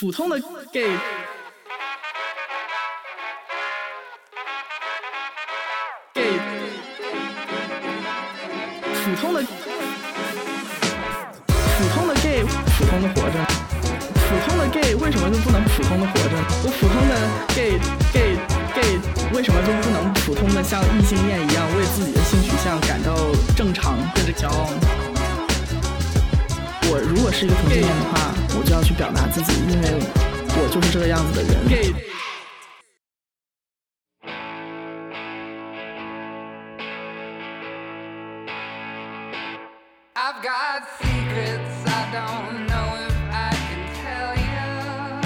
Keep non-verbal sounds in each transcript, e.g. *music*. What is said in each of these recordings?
普通的 gay，gay，普通的，普通的 gay，普通的活着，普通的 gay 为什么就不能普通的活着？我普通的 gay gay gay 为什么就不能普通的像异性恋一样为自己的性取向感到正常或者骄傲呢？我如果是一个同性恋的话，我就要去表达自己，因为我就是这个样子的人。I've got secrets I don't know if I can tell you.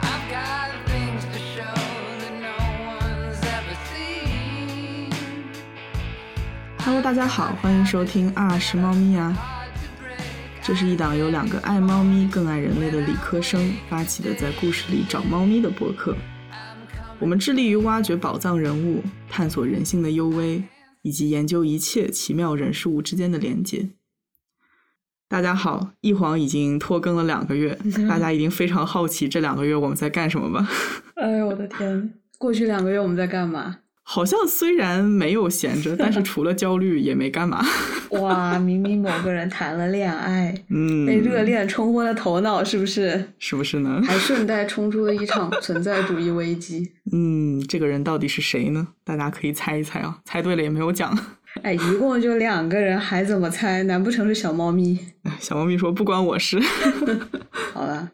I've got things to show that no one's ever seen. Hello，大家好，欢迎收听啊是猫咪啊.这是一档由两个爱猫咪更爱人类的理科生发起的在故事里找猫咪的播客。我们致力于挖掘宝藏人物，探索人性的幽微，以及研究一切奇妙人事物之间的连接。大家好，一晃已经拖更了两个月，大家一定非常好奇这两个月我们在干什么吧？*laughs* 哎呦我的天！过去两个月我们在干嘛？好像虽然没有闲着，但是 *laughs* 除了焦虑也没干嘛。哇，明明某个人谈了恋爱，嗯，被热恋冲昏了头脑，是不是？是不是呢？还顺带冲出了一场存在主义危机。嗯，这个人到底是谁呢？大家可以猜一猜啊，猜对了也没有奖。哎，一共就两个人，还怎么猜？难不成是小猫咪？*laughs* 小猫咪说不关我事。*laughs* 好了，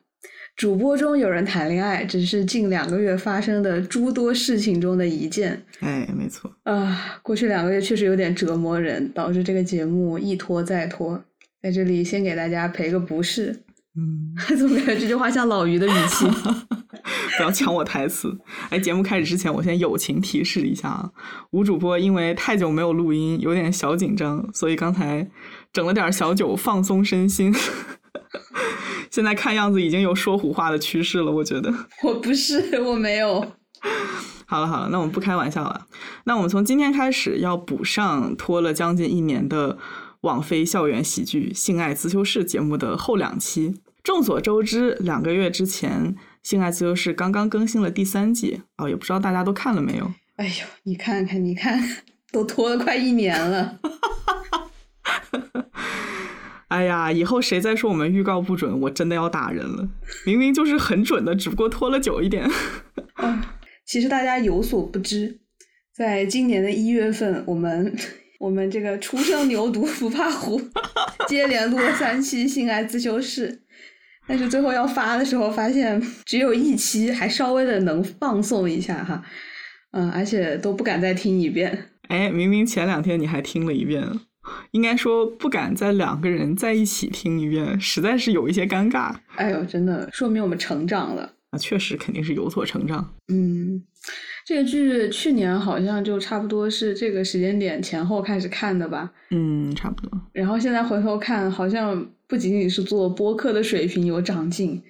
主播中有人谈恋爱，只是近两个月发生的诸多事情中的一件。哎，没错，啊，过去两个月确实有点折磨人，导致这个节目一拖再拖。在这里先给大家赔个不是，嗯，*laughs* 怎么感觉这句话像老于的语气？*laughs* 不要抢我台词。哎，节目开始之前，我先友情提示一下啊，吴主播因为太久没有录音，有点小紧张，所以刚才整了点小酒放松身心。现在看样子已经有说胡话的趋势了，我觉得。*laughs* 我不是，我没有。*laughs* 好了好了，那我们不开玩笑了。那我们从今天开始要补上拖了将近一年的网飞校园喜剧《性爱自修室》节目的后两期。众所周知，两个月之前，《性爱自修室》刚刚更新了第三季哦，也不知道大家都看了没有。哎呦，你看看，*laughs* 你看，都拖了快一年了。哎呀，以后谁再说我们预告不准，我真的要打人了。明明就是很准的，只不过拖了久一点。*laughs* 啊，其实大家有所不知，在今年的一月份，我们我们这个初生牛犊不怕虎，接连录了三期《性爱自修室》，但是最后要发的时候，发现只有一期，还稍微的能放送一下哈，嗯，而且都不敢再听一遍。哎，明明前两天你还听了一遍，应该说不敢在两个人在一起听一遍，实在是有一些尴尬哎呦，真的说明我们成长了。啊。确实肯定是有所成长。嗯，这个剧去年好像就差不多是这个时间点前后开始看的吧。嗯，差不多。然后现在回头看，好像不仅仅是做播客的水平有长进，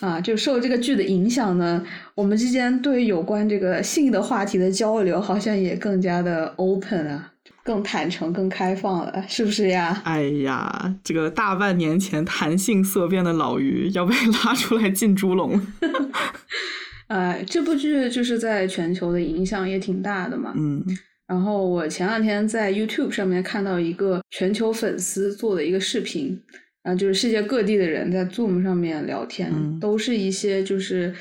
啊，就受这个剧的影响呢，我们之间对有关这个性的话题的交流，好像也更加的 open 啊，更坦诚、更开放了，是不是呀？哎呀，这个大半年前谈性色变的老于要被 *laughs* 拉出来进猪笼。*laughs* *laughs* 呃，这部剧就是在全球的影响也挺大的嘛。嗯然后我前两天在 YouTube 上面看到一个全球粉丝做的一个视频，啊，就是世界各地的人在 Zoom 上面聊天，嗯都是一些就是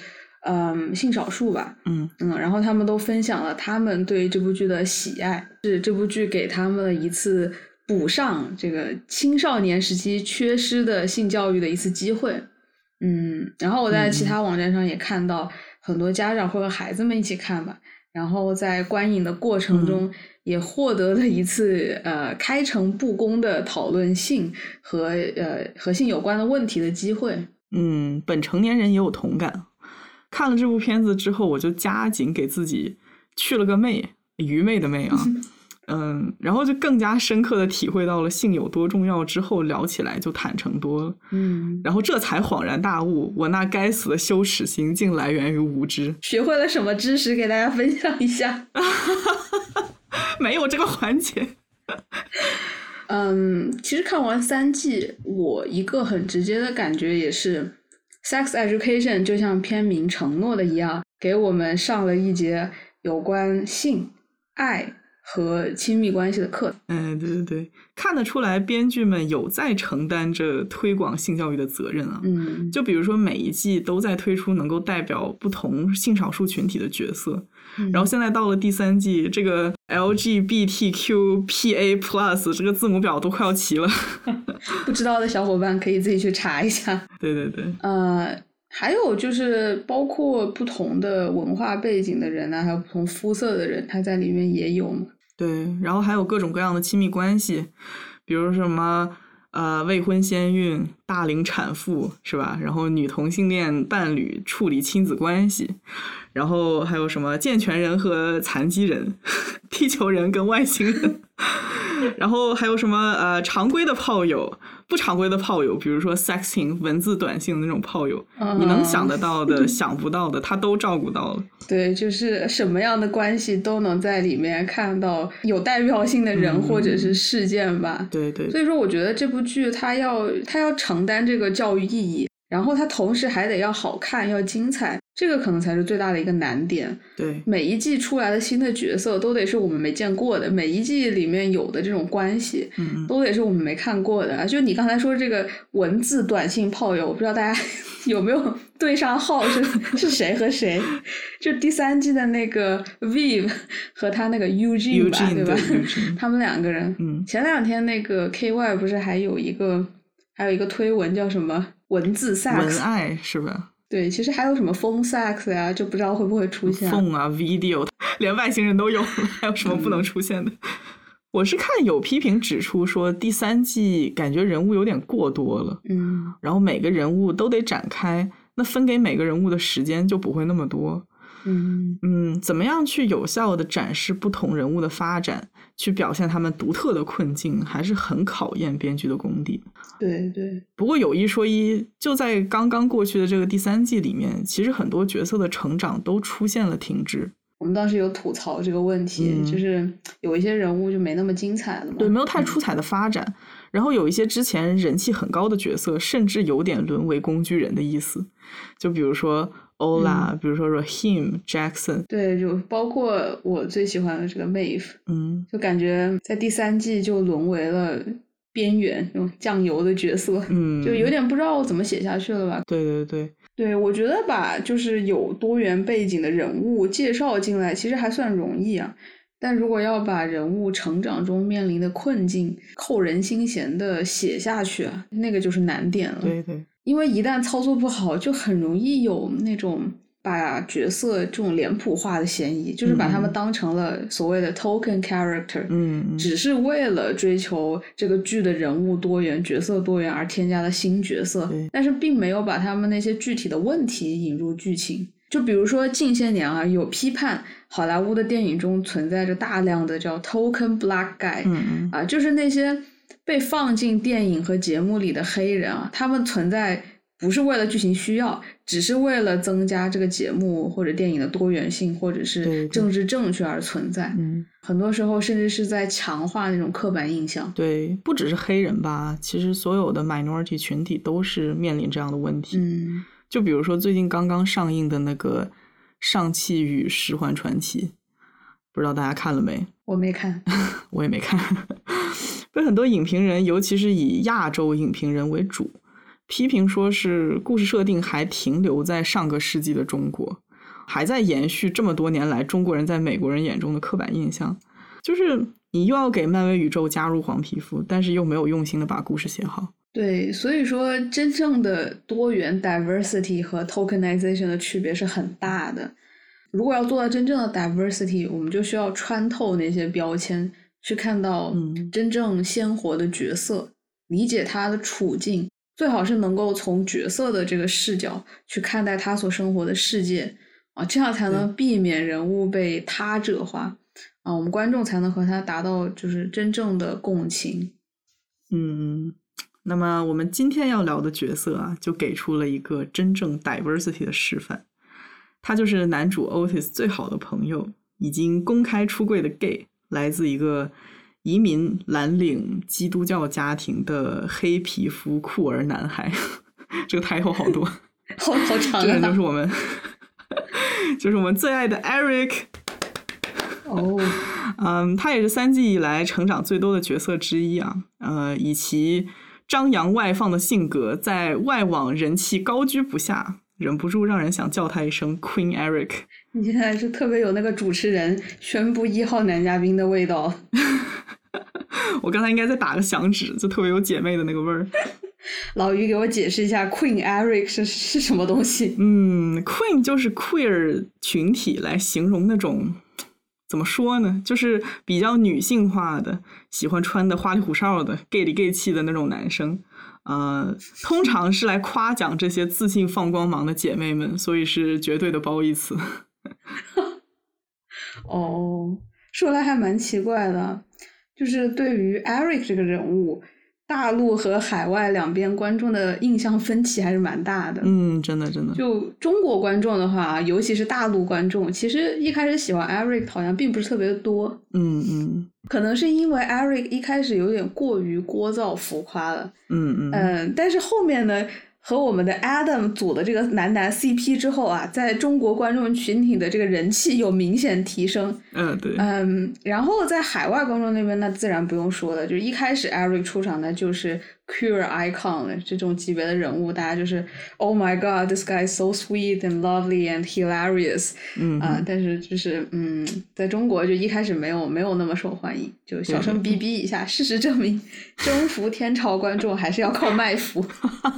嗯性少数吧，嗯嗯，然后他们都分享了他们对这部剧的喜爱，是这部剧给他们一次补上这个青少年时期缺失的性教育的一次机会。嗯，然后我在其他网站上也看到很多家长会和孩子们一起看吧，然后在观影的过程中也获得了一次呃开诚布公的讨论性和呃和性有关的问题的机会。嗯，本成年人也有同感。看了这部片子之后，我就加紧给自己去了个媚，愚昧的媚啊。*laughs* 嗯，然后就更加深刻的体会到了性有多重要，之后聊起来就坦诚多了，嗯，然后这才恍然大悟，我那该死的羞耻心竟来源于无知，学会了什么知识给大家分享一下？*laughs* 没有这个环节。*laughs* 嗯，其实看完三季，我一个很直接的感觉也是，Sex Education 就像片名承诺的一样，给我们上了一节有关性、爱和亲密关系的课。哎，对对对，看得出来编剧们有在承担着推广性教育的责任啊。嗯，就比如说每一季都在推出能够代表不同性少数群体的角色，然后现在到了第三季，这个 LGBTQPA Plus 这个字母表都快要齐了。*laughs* 不知道的小伙伴可以自己去查一下。对对对，呃，还有就是包括不同的文化背景的人啊，还有不同肤色的人，他在里面也有嘛。对，然后还有各种各样的亲密关系，比如什么呃未婚先孕、大龄产妇是吧？然后女同性恋伴侣处理亲子关系，然后还有什么健全人和残疾人、*laughs* 地球人跟外星人，然后还有什么呃常规的炮友、不常规的炮友，比如说 sexting 文字短信的那种炮友，你能想得到的、*laughs* 想不到的，他都照顾到了。对，就是什么样的关系都能在里面看到有代表性的人嗯或者是事件吧。对对所以说，我觉得这部剧它要它要承担这个教育意义，然后它同时还得要好看、要精彩，这个可能才是最大的一个难点。对，每一季出来的新的角色都得是我们没见过的，每一季里面有的这种关系嗯嗯。都得是我们没看过的。就你刚才说这个文字短信炮友，我不知道大家 *laughs* 有没有 *laughs* 对上号是是谁和谁？就第三季的那个 Viv 和他那个 Eugene 吧 Eugene，对吧对 *laughs* 他们两个人，嗯前两天那个 KY 不是还有一个还有一个推文叫什么文字 sex？文爱是吧？*laughs* 对，其实还有什么 phone sex 呀，就不知道会不会出现。phone 啊，video，连外星人都有了，*laughs* 还有什么不能出现的？*laughs* 我是看有批评指出说，第三季感觉人物有点过多了，嗯然后每个人物都得展开，那分给每个人物的时间就不会那么多。嗯嗯，怎么样去有效的展示不同人物的发展，去表现他们独特的困境，还是很考验编剧的功底。对对，不过有一说一，就在刚刚过去的这个第三季里面，其实很多角色的成长都出现了停滞。我们当时有吐槽这个问题，嗯就是有一些人物就没那么精彩了嘛。对，没有太出彩的发展。然后有一些之前人气很高的角色，甚至有点沦为工具人的意思。就比如说 Ola，、比如说 Raheem Jackson，对，就包括我最喜欢的这个 Maeve，嗯，就感觉在第三季就沦为了边缘那种酱油的角色，嗯。就有点不知道怎么写下去了吧。对对对，对，我觉得把就是有多元背景的人物介绍进来，其实还算容易啊。但如果要把人物成长中面临的困境扣人心弦的写下去啊，那个就是难点了。对对，因为一旦操作不好，就很容易有那种把角色这种脸谱化的嫌疑，就是把他们嗯。当成了所谓的 token character，嗯，嗯。只是为了追求这个剧的人物多元、角色多元而添加的新角色，但是并没有把他们那些具体的问题引入剧情。就比如说近些年啊，有批判好莱坞的电影中存在着大量的叫 token black guy，、嗯嗯。啊，就是那些被放进电影和节目里的黑人啊，他们存在不是为了剧情需要，只是为了增加这个节目或者电影的多元性，或者是政治正确而存在。嗯，很多时候甚至是在强化那种刻板印象。对，不只是黑人吧，其实所有的 minority 群体都是面临这样的问题。嗯，就比如说最近刚刚上映的那个《上汽与十环传奇》，不知道大家看了没？我没看。*laughs* 我也没看。被很多影评人，尤其是以亚洲影评人为主，批评说是故事设定还停留在上个世纪的中国，还在延续这么多年来中国人在美国人眼中的刻板印象。就是你又要给漫威宇宙加入黄皮肤，但是又没有用心的把故事写好。对，所以说真正的多元 diversity 和 tokenization 的区别是很大的。如果要做到真正的 diversity，我们就需要穿透那些标签，去看到嗯真正鲜活的角色，理解他的处境，最好是能够从角色的这个视角去看待他所生活的世界啊，这样才能避免人物被他者化啊，我们观众才能和他达到就是真正的共情。嗯，那么我们今天要聊的角色啊，就给出了一个真正 diversity 的示范。他就是男主 Otis 最好的朋友，已经公开出柜的 gay，来自一个移民蓝领基督教家庭的黑皮肤酷儿男孩。*laughs* 这个抬头好多。*laughs* 好好长这个人就是啊！我们，就是我们最爱的 Eric。哦，*laughs* 嗯，他也是三季以来成长最多的角色之一啊。呃，以其张扬外放的性格，在外网人气高居不下，忍不住让人想叫他一声 Queen Eric。你现在是特别有那个主持人宣布一号男嘉宾的味道。*laughs* 我刚才应该再打个响指，就特别有姐妹的那个味儿。老于给我解释一下 Queen Eric 是是什么东西？嗯，Queen 就是 queer 群体来形容那种。怎么说呢？就是比较女性化的，喜欢穿的花里胡哨的、gay 里 gay 气的那种男生，呃，通常是来夸奖这些自信放光芒的姐妹们，所以是绝对的褒义词。*laughs* 哦，说来还蛮奇怪的，就是对于 Eric 这个人物，大陆和海外两边观众的印象分歧还是蛮大的。嗯，真的真的，就中国观众的话，尤其是大陆观众，其实一开始喜欢 Eric 好像并不是特别的多，嗯嗯。可能是因为 Eric 一开始有点过于聒噪浮夸了，嗯嗯。嗯，但是后面呢，和我们的 Adam 组的这个男男 CP 之后啊，在中国观众群体的这个人气有明显提升，嗯，对，嗯，然后在海外观众那边，那自然不用说了，就是一开始 Eric 出场呢就是 queer icon，这种级别的人物，大家就是 Oh my God, this guy is so sweet and lovely and hilarious 嗯啊、但是就是嗯，在中国就一开始没有没有那么受欢迎，就小声逼逼一下。事实证明，征服天朝观众还是要靠卖腐。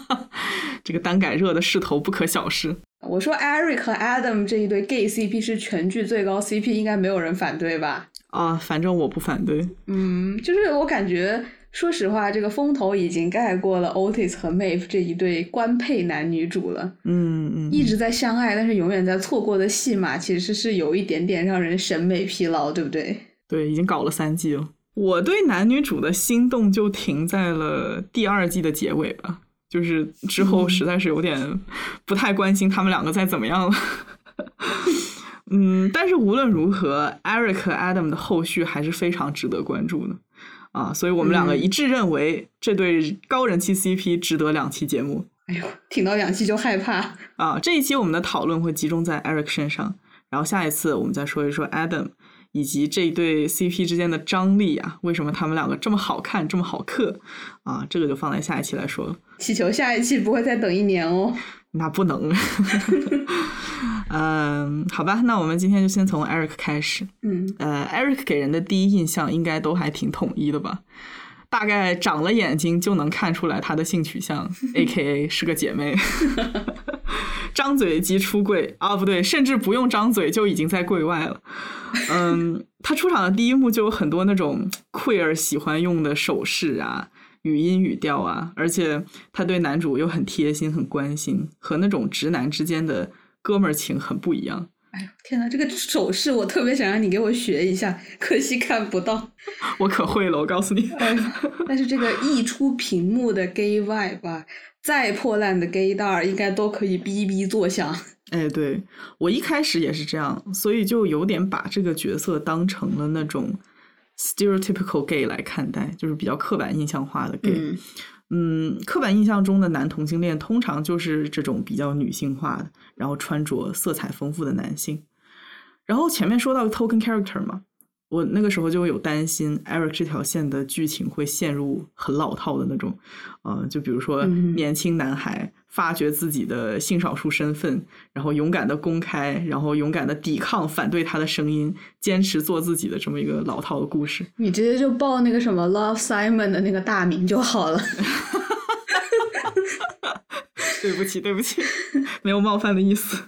*laughs* 这个单改热的势头不可小视。我说 Eric 和 Adam 这一对 gay CP 是全剧最高 CP，应该没有人反对吧？啊，反正我不反对。嗯，就是我感觉，说实话，这个风头已经盖过了 Otis 和 Maeve 这一对官配男女主了。嗯嗯，一直在相爱，但是永远在错过的戏码，其实是有一点点让人审美疲劳，对不对？对，已经搞了三季了。我对男女主的心动就停在了第二季的结尾吧，就是之后实在是有点不太关心他们两个再怎么样了。嗯，但是无论如何，Eric 和 Adam 的后续还是非常值得关注的啊，所以我们两个一致认为这对高人气 CP 值得两期节目哎呦，听到两期就害怕。啊。这一期我们的讨论会集中在 Eric 身上，然后下一次我们再说一说 Adam 以及这一对 CP 之间的张力啊，为什么他们两个这么好看，这么好磕啊？这个就放在下一期来说了。祈求下一期不会再等一年哦。那不能。*laughs* 嗯，好吧，那我们今天就先从 Eric 开始。嗯，呃，Eric 给人的第一印象应该都还挺统一的吧？大概长了眼睛就能看出来他的性取向，*laughs* A.K.A 是个姐妹。*laughs* 张嘴即出柜啊，不对，甚至不用张嘴就已经在柜外了。嗯，他出场的第一幕就有很多那种 queer 喜欢用的手势啊、语音语调啊，而且他对男主又很贴心、很关心，和那种直男之间的哥们儿情很不一样。哎呦天呐，这个手势我特别想让你给我学一下，可惜看不到。*laughs* 我可会了，我告诉你。*laughs* 哎，但是这个溢出屏幕的 gay vibe 吧，再破烂的 gay 蛋儿应该都可以哔哔作响。哎，对我一开始也是这样，所以就有点把这个角色当成了那种 stereotypical gay 来看待，就是比较刻板印象化的 gay。嗯嗯，刻板印象中的男同性恋通常就是这种比较女性化的，然后穿着色彩丰富的男性。然后前面说到 token character 嘛，我那个时候就有担心 Eric 这条线的剧情会陷入很老套的那种，呃，就比如说嗯年轻男孩发掘自己的性少数身份，然后勇敢的公开，然后勇敢的抵抗反对他的声音，坚持做自己的这么一个老套的故事。你直接就报那个什么 Love Simon 的那个大名就好了。*laughs* 对不起，对不起，没有冒犯的意思。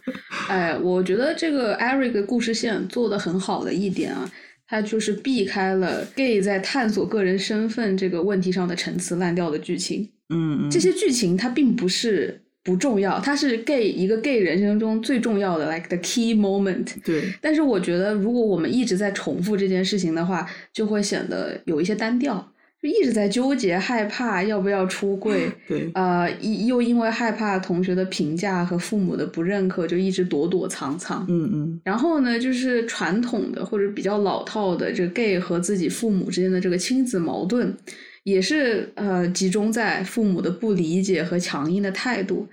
哎，我觉得这个 Eric 的故事线做的很好的一点啊，他就是避开了 gay 在探索个人身份这个问题上的陈词滥调的剧情。嗯，嗯这些剧情它并不是不重要，它是 gay 一个 gay 人生中最重要的 like the key moment。对，但是我觉得，如果我们一直在重复这件事情的话，就会显得有一些单调，就一直在纠结、害怕要不要出柜，*laughs* 对，呃，又因为害怕同学的评价和父母的不认可，就一直躲躲藏藏。嗯嗯然后呢，就是传统的或者比较老套的这个 gay 和自己父母之间的这个亲子矛盾，也是呃集中在父母的不理解和强硬的态度。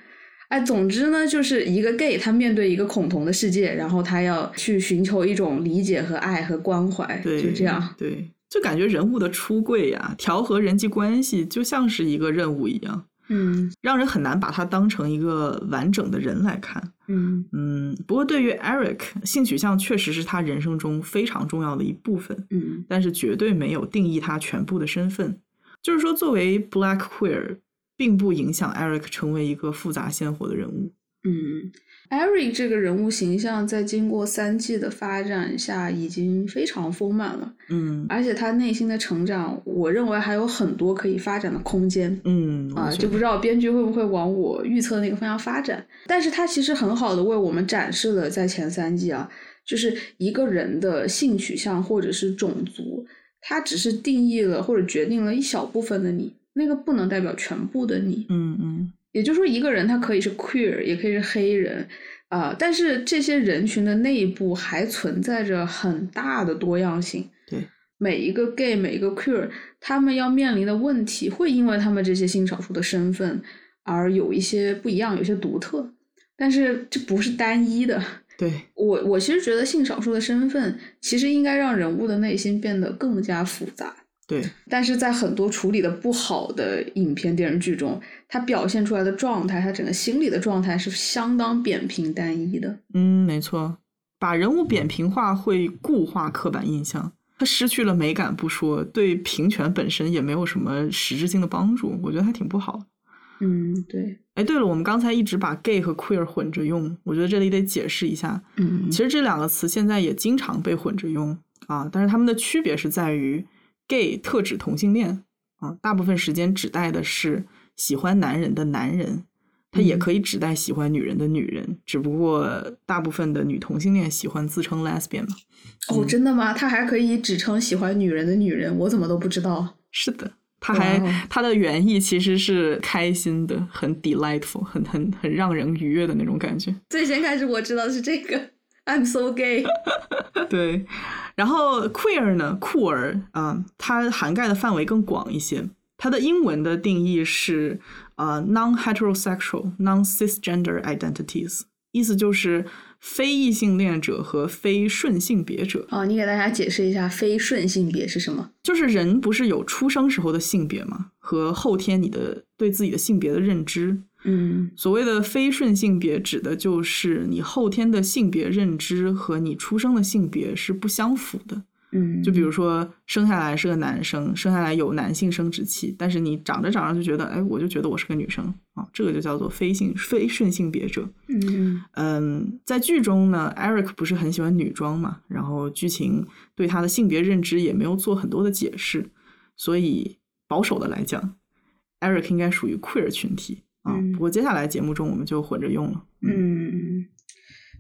哎，总之呢，就是一个 gay，他面对一个恐同的世界，然后他要去寻求一种理解和爱和关怀，对，就这样。对，就感觉人物的出柜呀、调和人际关系，就像是一个任务一样，嗯让人很难把他当成一个完整的人来看。嗯嗯，不过对于 Eric，性取向确实是他人生中非常重要的一部分，嗯但是绝对没有定义他全部的身份。就是说，作为 Black Queer，并不影响 Eric 成为一个复杂鲜活的人物。嗯，Eric 这个人物形象在经过三季的发展下，已经非常丰满了，嗯而且他内心的成长，我认为还有很多可以发展的空间。嗯啊，就不知道编剧会不会往我预测的那个方向发展。但是他其实很好的为我们展示了在前三季啊，就是一个人的性取向或者是种族，它只是定义了或者决定了一小部分的你，那个不能代表全部的你。嗯嗯也就是说，一个人他可以是 queer，也可以是黑人，啊、但是这些人群的内部还存在着很大的多样性。对，每一个 gay，每一个 queer，他们要面临的问题，会因为他们这些性少数的身份而有一些不一样，有些独特。但是这不是单一的。对，*laughs* 我我其实觉得性少数的身份，其实应该让人物的内心变得更加复杂。对，但是在很多处理的不好的影片、电视剧中，他表现出来的状态，他整个心理的状态是相当扁平单一的。嗯，没错，把人物扁平化会固化刻板印象，他失去了美感不说，对平权本身也没有什么实质性的帮助，我觉得还挺不好。嗯，对，哎，对了，我们刚才一直把 gay 和 queer 混着用，我觉得这里得解释一下。嗯其实这两个词现在也经常被混着用啊，但是它们的区别是在于，gay 特指同性恋啊，大部分时间指代的是喜欢男人的男人，他也嗯可以指代喜欢女人的女人，只不过大部分的女同性恋喜欢自称 lesbian 嘛。哦，真的吗？他还可以指称喜欢女人的女人，我怎么都不知道。是的，他还哇哦它的原意其实是开心的，很 delightful，很很很让人愉悦的那种感觉。最先开始我知道的是这个，I'm so gay。*laughs* 对，然后 queer 呢，酷儿啊、它涵盖的范围更广一些。它的英文的定义是呃 non-heterosexual, non-cisgender identities，意思就是非异性恋者和非顺性别者。哦，你给大家解释一下非顺性别是什么？就是人不是有出生时候的性别吗？和后天你的对自己的性别的认知。嗯。所谓的非顺性别，指的就是你后天的性别认知和你出生的性别是不相符的。嗯，就比如说生下来是个男生，生下来有男性生殖器，但是你长着长着就觉得，哎，我就觉得我是个女生。啊，这个就叫做非性非顺性别者。嗯。嗯，在剧中呢，Eric 不是很喜欢女装嘛，然后剧情对他的性别认知也没有做很多的解释，所以保守的来讲，Eric 应该属于 queer 群体啊。嗯不过接下来节目中我们就混着用了。嗯，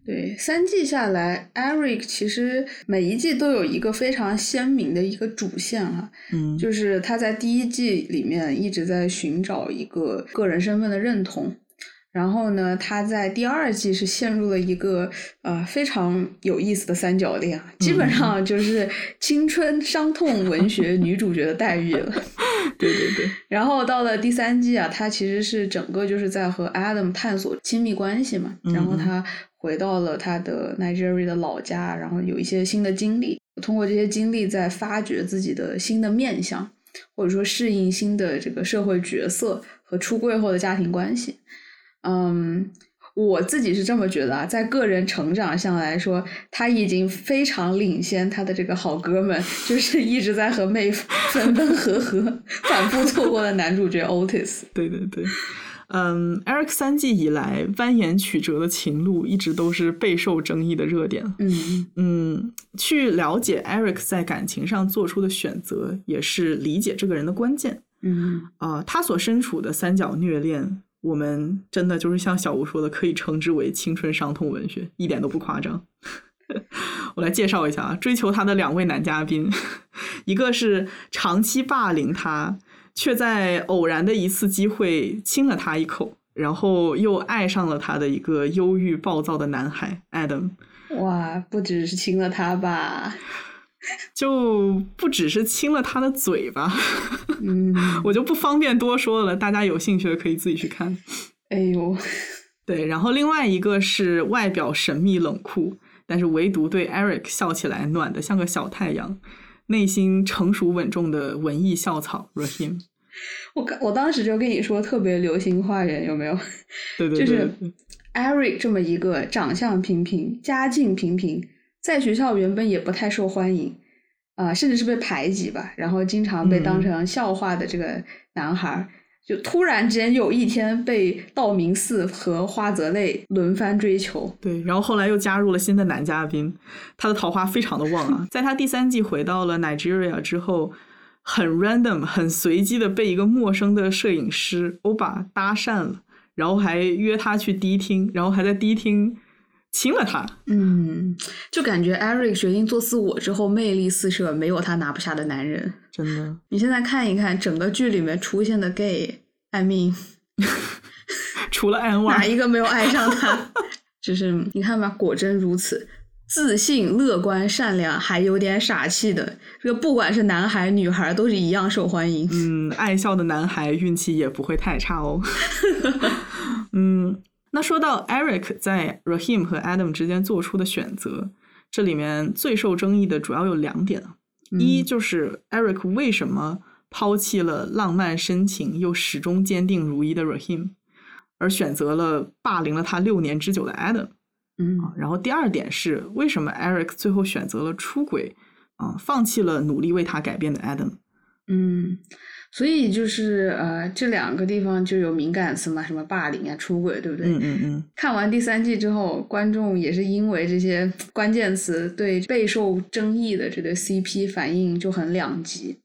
对，三季下来，Eric 其实每一季都有一个非常鲜明的一个主线哈、嗯，就是他在第一季里面一直在寻找一个个人身份的认同，然后呢，他在第二季是陷入了一个呃非常有意思的三角恋啊，基本上就是青春伤痛文学女主角的待遇了。对对对，*laughs* 然后到了第三季啊，他其实是整个就是在和 Adam 探索亲密关系嘛，嗯然后他回到了他的 Nigeria 的老家，然后有一些新的经历，通过这些经历在发掘自己的新的面相，或者说适应新的这个社会角色和出柜后的家庭关系。嗯，我自己是这么觉得啊，在个人成长上来说，他已经非常领先他的这个好哥们，就是一直在和妹夫分分合合、反复错过的男主角 Otis。*laughs* 对对对，嗯，Eric 三季以来蜿蜒曲折的情路一直都是备受争议的热点。嗯嗯，去了解 Eric 在感情上做出的选择，也是理解这个人的关键。嗯啊、他所身处的三角虐恋，我们真的就是像小吴说的，可以称之为青春伤痛文学，一点都不夸张。*laughs* 我来介绍一下啊，追求他的两位男嘉宾，*laughs* 一个是长期霸凌他，却在偶然的一次机会亲了他一口，然后又爱上了他的一个忧郁暴躁的男孩 Adam。哇，不只是亲了他吧？就不只是亲了他的嘴巴，嗯，*laughs* 我就不方便多说了，大家有兴趣的可以自己去看。哎呦，对，然后另外一个是外表神秘冷酷，但是唯独对 Eric 笑起来暖的像个小太阳，内心成熟稳重的文艺校草 Rahim。我刚我当时就跟你说特别流行花园有没有？对对对就是对 Eric 这么一个长相平平、家境平平，在学校原本也不太受欢迎，啊、甚至是被排挤吧，然后经常被当嗯成笑话的这个男孩儿，就突然间有一天被道明寺和花泽类轮番追求。对，然后后来又加入了新的男嘉宾，他的桃花非常的旺啊。*laughs* 在他第三季回到了 Nigeria 之后，很 random、很随机的被一个陌生的摄影师欧巴搭讪了，然后还约他去迪厅，然后还在迪厅亲了他。嗯，就感觉 Eric 决定做自我之后，魅力四射，没有他拿不下的男人。真的，你现在看一看整个剧里面出现的 gay，I mean，*laughs* 除了安瓦哪，一个没有爱上他？*laughs* 就是你看吧，果真如此，自信、乐观、善良，还有点傻气的，这个不管是男孩女孩，都是一样受欢迎。嗯，爱笑的男孩运气也不会太差哦。*laughs* 嗯，那说到 Eric 在 Rahim 和 Adam 之间做出的选择，这里面最受争议的主要有两点啊。一就是 Eric 为什么抛弃了浪漫深情又始终坚定如一的 Rahim，而选择了霸凌了他六年之久的 Adam 嗯啊？然后第二点是为什么 Eric 最后选择了出轨啊，放弃了努力为他改变的 Adam？嗯，所以就是呃，这两个地方就有敏感词嘛，什么霸凌啊、出轨，对不对？嗯嗯嗯，看完第三季之后，观众也是因为这些关键词对备受争议的这个 CP 反应就很两极。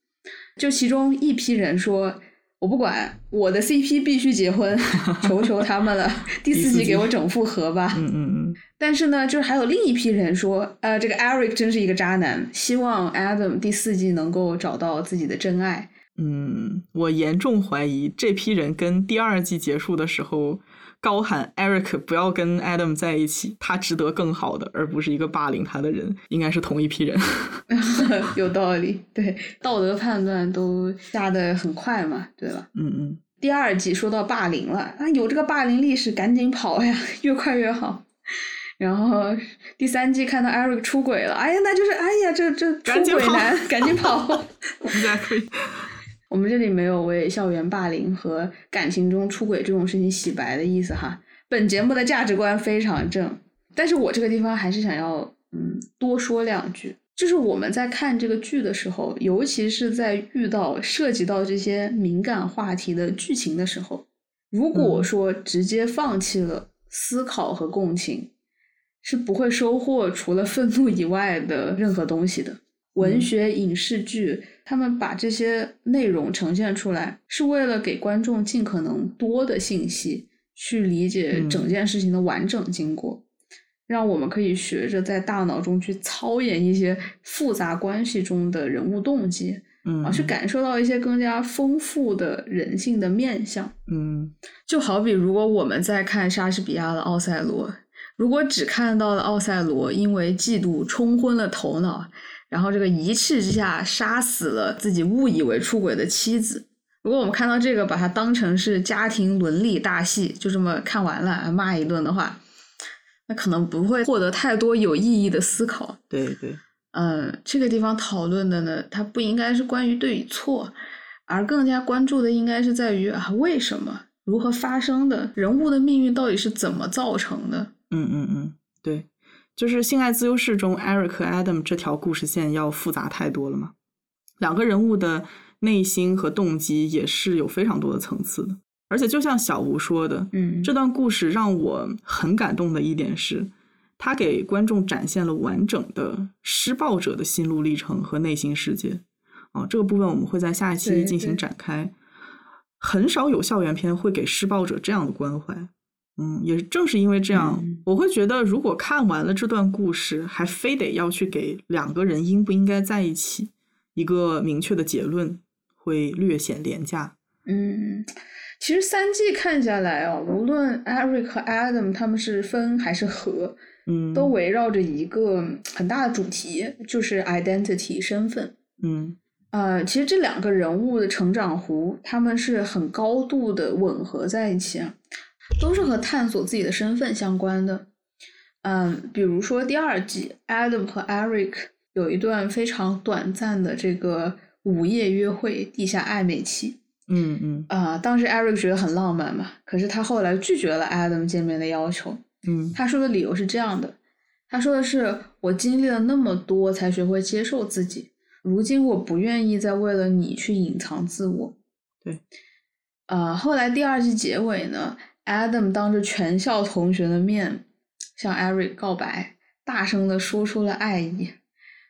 就其中一批人说：“我不管，我的 CP 必须结婚，求求他们了，第四季给我整复合吧。嗯嗯嗯，但是呢，就是还有另一批人说：“呃，这个 Eric 真是一个渣男，希望 Adam 第四季能够找到自己的真爱。”嗯，我严重怀疑这批人跟第二季结束的时候高喊 Eric 不要跟 Adam 在一起，他值得更好的，而不是一个霸凌他的人，应该是同一批人。*laughs* *laughs* 有道理，对道德判断都下的很快嘛，对吧？嗯嗯，第二季说到霸凌了啊，有这个霸凌历史，赶紧跑呀，*laughs* 越快越好。然后第三季看到 Eric 出轨了，哎呀，那就是哎呀，这这赶紧跑出轨男，赶紧跑。exactly。我们这里没有为校园霸凌和感情中出轨这种事情洗白的意思哈。本节目的价值观非常正，但是我这个地方还是想要嗯多说两句。就是我们在看这个剧的时候，尤其是在遇到涉及到这些敏感话题的剧情的时候，如果嗯说直接放弃了思考和共情，是不会收获除了愤怒以外的任何东西的。文嗯学、影视剧，他们把这些内容呈现出来，是为了给观众尽可能多的信息，去理解嗯。整件事情的完整经过，让我们可以学着在大脑中去操演一些复杂关系中的人物动机，嗯，啊，去感受到一些更加丰富的人性的面相。嗯。就好比如果我们在看莎士比亚的《奥赛罗》，如果只看到了奥赛罗因为嫉妒冲昏了头脑，然后这个一气之下杀死了自己误以为出轨的妻子。如果我们看到这个，把它当成是家庭伦理大戏，就这么看完了骂一顿的话，那可能不会获得太多有意义的思考。对对，嗯，这个地方讨论的呢，它不应该是关于对与错，而更加关注的应该是在于啊，为什么、如何发生的，人物的命运到底是怎么造成的。嗯嗯嗯，对，就是《性爱自由式》中 Eric 和 Adam 这条故事线要复杂太多了嘛，两个人物的内心和动机也是有非常多的层次的。而且就像小吴说的，嗯这段故事让我很感动的一点是，他给观众展现了完整的施暴者的心路历程和内心世界。啊，这个部分我们会在下一期进行展开。很少有校园片会给施暴者这样的关怀。嗯，也正是因为这样，嗯我会觉得，如果看完了这段故事，还非得要去给两个人应不应该在一起一个明确的结论，会略显廉价。嗯，其实三季看下来啊，无论 Eric 和 Adam 他们是分还是合，嗯，都围绕着一个很大的主题，就是 identity 身份。嗯呃，其实这两个人物的成长弧，他们是很高度的吻合在一起啊。都是和探索自己的身份相关的。嗯，比如说第二季，Adam 和 Eric 有一段非常短暂的这个午夜约会、地下暧昧期。嗯嗯啊、当时 Eric 觉得很浪漫嘛，可是他后来拒绝了 Adam 见面的要求。嗯他说的理由是这样的，他说的是我经历了那么多，才学会接受自己。如今我不愿意再为了你去隐藏自我。对，呃，后来第二季结尾呢，Adam 当着全校同学的面向 Eric 告白，大声的说出了爱意，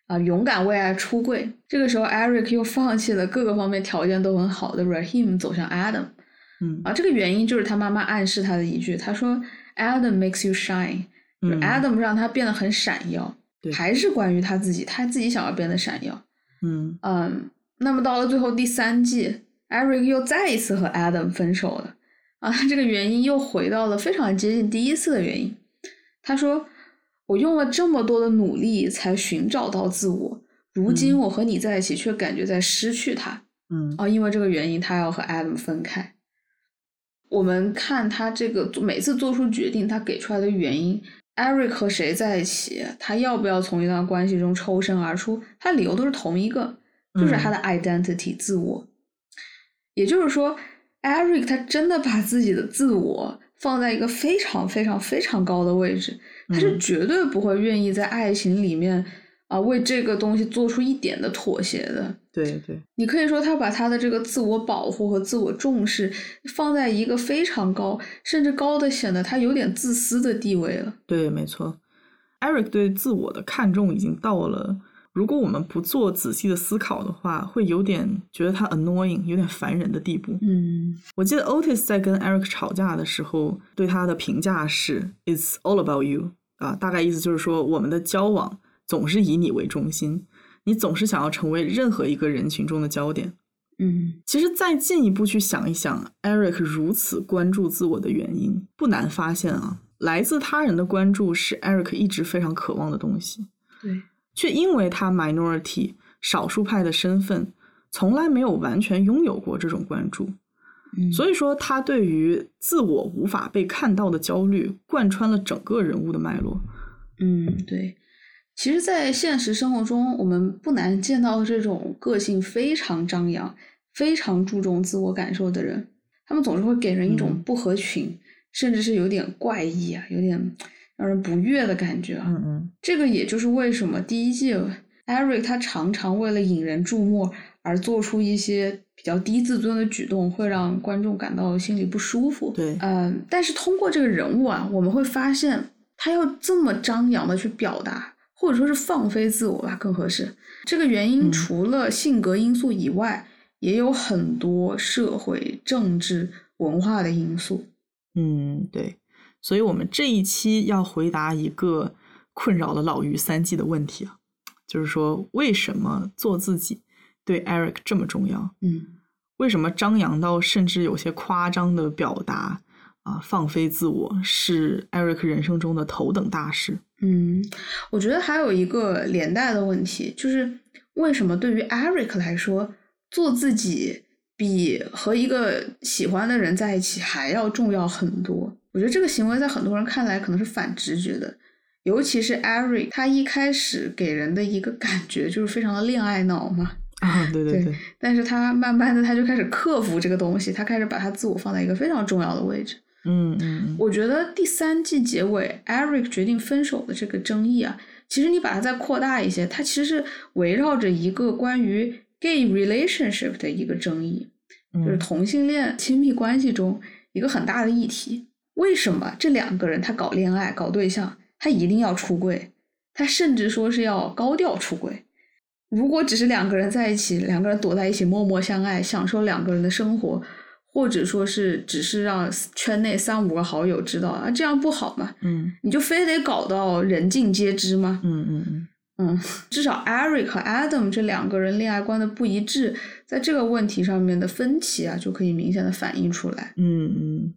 啊、勇敢为爱出柜。这个时候，Eric 又放弃了各个方面条件都很好的 Rahim，走向 Adam。嗯啊，这个原因就是他妈妈暗示他的一句，他说 Adam makes you shine，就是嗯 Adam 让他变得很闪耀，对还是关于他自己，他自己想要变得闪耀。嗯嗯，那么到了最后第三季，Eric 又再一次和 Adam 分手了啊，这个原因又回到了非常接近第一次的原因。他说：“我用了这么多的努力才寻找到自我，如今嗯我和你在一起，却感觉在失去他。嗯哦，因为这个原因，他要和 Adam 分开。我们看他这个每次做出决定，他给出来的原因，Eric 和谁在一起，他要不要从一段关系中抽身而出，他理由都是同一个，就是他的 identity、自我。也就是说，Eric 他真的把自己的自我放在一个非常非常非常高的位置，他是嗯绝对不会愿意在爱情里面啊、为这个东西做出一点的妥协的。对对你可以说他把他的这个自我保护和自我重视放在一个非常高，甚至高的显得他有点自私的地位了。对，没错。Eric 对自我的看重已经到了，如果我们不做仔细的思考的话，会有点觉得他 annoying，有点烦人的地步。嗯。我记得 Otis 在跟 Eric 吵架的时候，对他的评价是 "It's all about you" 啊，大概意思就是说，我们的交往总是以你为中心，你总是想要成为任何一个人群中的焦点。嗯。其实再进一步去想一想，Eric 如此关注自我的原因，不难发现啊，来自他人的关注是 Eric 一直非常渴望的东西，对，却因为他 minority 少数派的身份，从来没有完全拥有过这种关注。嗯所以说，他对于自我无法被看到的焦虑，贯穿了整个人物的脉络。嗯对。其实，在现实生活中，我们不难见到这种个性非常张扬、非常注重自我感受的人，他们总是会给人一种嗯不合群，甚至是有点怪异啊，有点让人不悦的感觉嗯。嗯这个也就是为什么第一季 Eric 他常常为了引人注目而做出一些比较低自尊的举动，会让观众感到心里不舒服。对嗯、但是通过这个人物啊，我们会发现他要这么张扬的去表达，或者说是放飞自我吧，更合适。这个原因嗯除了性格因素以外，也有很多社会、政治、文化的因素。嗯，对。所以我们这一期要回答一个困扰了老于三季的问题啊，就是说为什么做自己对 Eric 这么重要？嗯为什么张扬到甚至有些夸张的表达啊，放飞自我是 Eric 人生中的头等大事？嗯，我觉得还有一个连带的问题，就是为什么对于 Eric 来说，做自己比和一个喜欢的人在一起还要重要很多？我觉得这个行为在很多人看来可能是反直觉的，尤其是 Eric，他一开始给人的一个感觉就是非常的恋爱脑嘛，啊，对对对对，但是他慢慢的他就开始克服这个东西，他开始把他自我放在一个非常重要的位置。嗯嗯嗯，我觉得第三季结尾，Eric 决定分手的这个争议啊，其实你把它再扩大一些，它其实是围绕着一个关于 gay relationship 的一个争议，就是嗯同性恋亲密关系中一个很大的议题。为什么这两个人他搞恋爱、搞对象，他一定要出柜？他甚至说是要高调出柜。如果只是两个人在一起，两个人躲在一起默默相爱，享受两个人的生活，或者说是只是让圈内三五个好友知道啊，这样不好嘛？嗯你就非得搞到人尽皆知吗？嗯嗯嗯嗯，*laughs* 至少 Eric 和 Adam 这两个人恋爱观的不一致，在这个问题上面的分歧啊，就可以明显的反映出来。嗯嗯，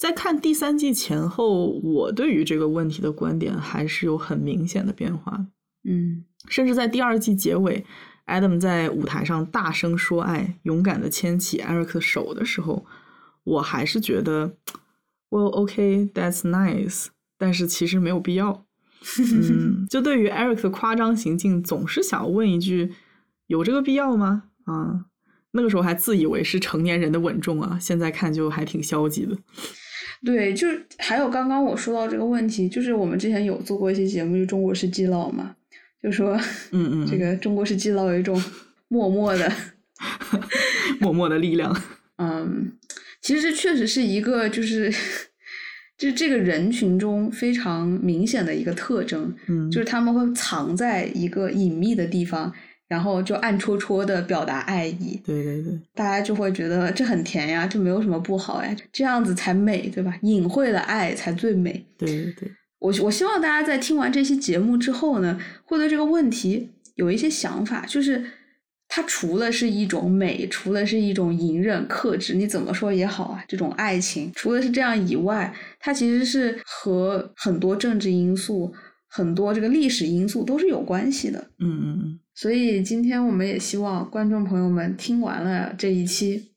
在看第三季前后，我对于这个问题的观点还是有很明显的变化。嗯甚至在第二季结尾，Adam 在舞台上大声说爱，勇敢的牵起 Eric 的手的时候，我还是觉得 Well, OK, that's nice，但是其实没有必要。嗯，*laughs* 就对于 Eric 的夸张行径，总是想问一句：有这个必要吗？啊，那个时候还自以为是成年人的稳重啊，现在看就还挺消极的。对，就是还有刚刚我说到这个问题，就是我们之前有做过一些节目，就中国式基佬嘛，就说嗯嗯，这个中国式基佬有一种 *laughs* 默默的，*laughs* 默默的力量。嗯，其实这确实是一个就是。*laughs* 就是这个人群中非常明显的一个特征，嗯，就是他们会藏在一个隐秘的地方，然后就暗戳戳的表达爱意。对对对，大家就会觉得这很甜呀，这没有什么不好呀，这样子才美，对吧？隐晦的爱才最美。对对对，我我希望大家在听完这期节目之后呢，会对这个问题有一些想法，就是。它除了是一种美，除了是一种隐忍克制，你怎么说也好啊，这种爱情除了是这样以外，它其实是和很多政治因素、很多这个历史因素都是有关系的。嗯嗯嗯。所以今天我们也希望观众朋友们听完了这一期，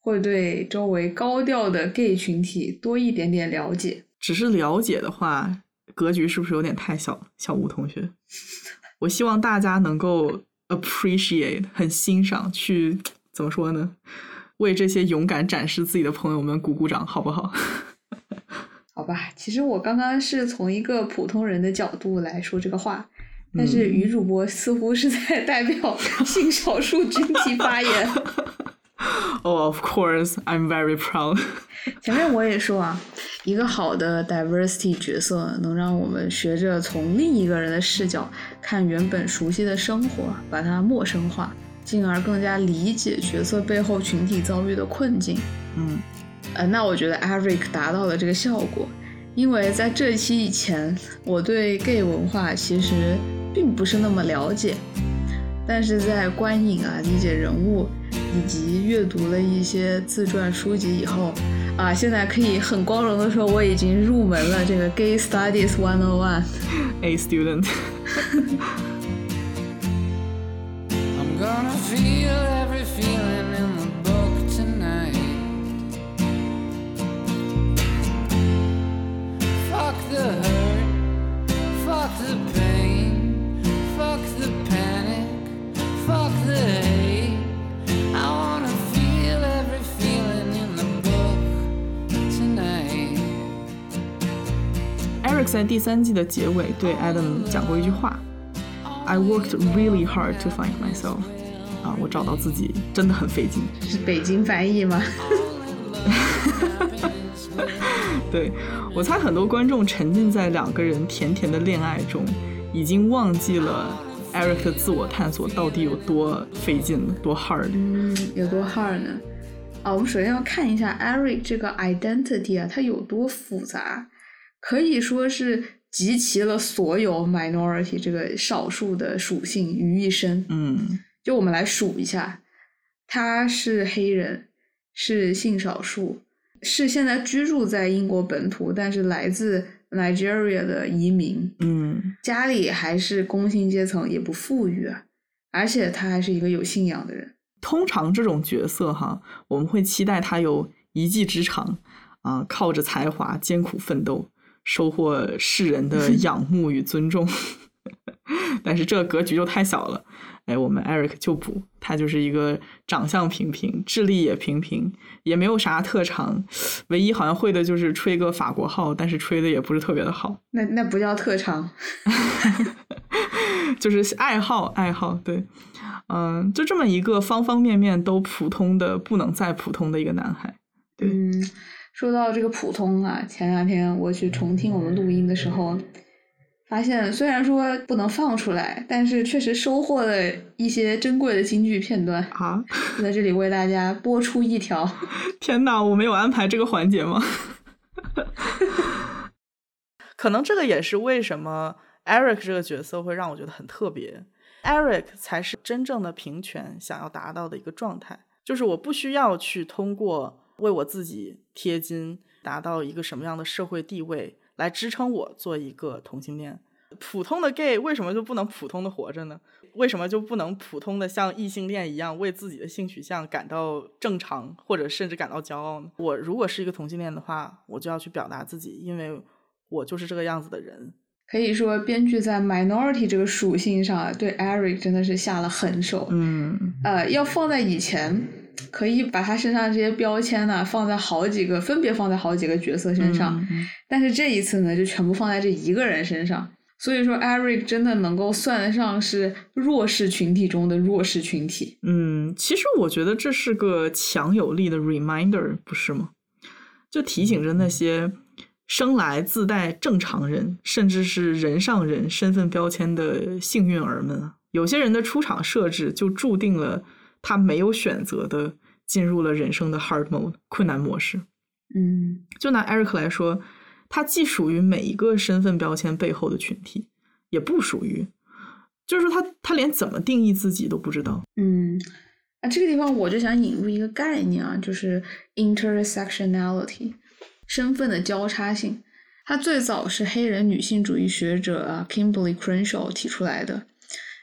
会对周围高调的 gay 群体多一点点了解。只是了解的话，格局是不是有点太小？小吴同学，*laughs* 我希望大家能够。appreciate 很欣赏，去怎么说呢？为这些勇敢展示自己的朋友们鼓鼓掌，好不好？好吧，其实我刚刚是从一个普通人的角度来说这个话，但是女主播似乎是在代表 *laughs* 性少数群体发言。*laughs* Oh, of course, I'm very proud. 前面我也说啊，一个好的 diversity 角色能让我们学着从另一个人的视角看原本熟悉的生活，把它陌生化，进而更加理解角色背后群体遭遇的困境。嗯，呃，那我觉得 Eric 达到了这个效果，因为在这一期以前，我对 gay 文化其实并不是那么了解，但是在观影啊、理解人物以及阅读了一些自传书籍以后。啊，现在可以很光荣的说，我已经入门了这个 Gay Studies One O One。A student。*laughs* I'm gonna feel every feeling the hurt, fuck the pain, fuck the panic, fuck the hate. I wanna feel every feeling in the book tonight. Eric 在第三季的结尾对 Adam 讲过一句话：“I worked really hard to find myself。”啊，我找到自己真的很费劲。是北京翻译吗？ *laughs* *laughs* *laughs* 对我猜很多观众沉浸在两个人甜甜的恋爱中，已经忘记了 Eric 的自我探索到底有多费劲、多 hard。嗯，有多 hard 呢？啊，我们首先要看一下 Eric 这个 identity 啊，它有多复杂，可以说是集齐了所有 minority 这个少数的属性于一身。嗯就我们来数一下，他是黑人，是性少数，是现在居住在英国本土，但是来自 Nigeria 的移民，嗯家里还是工薪阶层，也不富裕啊，而且他还是一个有信仰的人。通常这种角色哈，我们会期待他有一技之长啊，靠着才华艰苦奋斗，收获世人的仰慕与尊重。*laughs* 但是这个格局就太小了。哎，我们 Eric 就不，他就是一个长相平平，智力也平平，也没有啥特长，唯一好像会的就是吹个法国号，但是吹的也不是特别的好，那那不叫特长，*laughs* 就是爱好爱好。对，嗯，就这么一个方方面面都普通的不能再普通的一个男孩。对嗯，说到这个普通啊，前两天我去重听我们录音的时候，发现虽然说不能放出来，但是确实收获了一些珍贵的京剧片段，啊，就在这里为大家播出一条。*laughs* 天哪，我没有安排这个环节吗？*laughs* 可能这个也是为什么 Eric 这个角色会让我觉得很特别。Eric 才是真正的平权想要达到的一个状态，就是我不需要去通过为我自己贴金，达到一个什么样的社会地位来支撑我做一个同性恋，普通的 gay 为什么就不能普通的活着呢？为什么就不能普通的像异性恋一样为自己的性取向感到正常，或者甚至感到骄傲呢？我如果是一个同性恋的话，我就要去表达自己，因为我就是这个样子的人。可以说，编剧在 minority 这个属性上啊对 Eric 真的是下了狠手。嗯呃，要放在以前，可以把他身上这些标签呢放在好几个，分别放在好几个角色身上。嗯但是这一次呢，就全部放在这一个人身上。所以说，Eric 真的能够算得上是弱势群体中的弱势群体。嗯，其实我觉得这是个强有力的 reminder，不是吗？就提醒着那些生来自带正常人，甚至是人上人身份标签的幸运儿们啊，有些人的出场设置就注定了他没有选择的进入了人生的 hard mode 困难模式。嗯就拿 Eric 来说，他既属于每一个身份标签背后的群体，也不属于，就是说他他连怎么定义自己都不知道。嗯，啊，这个地方我就想引入一个概念啊，就是 intersectionality，身份的交叉性。它最早是黑人女性主义学者啊 Kimberly Crenshaw 提出来的，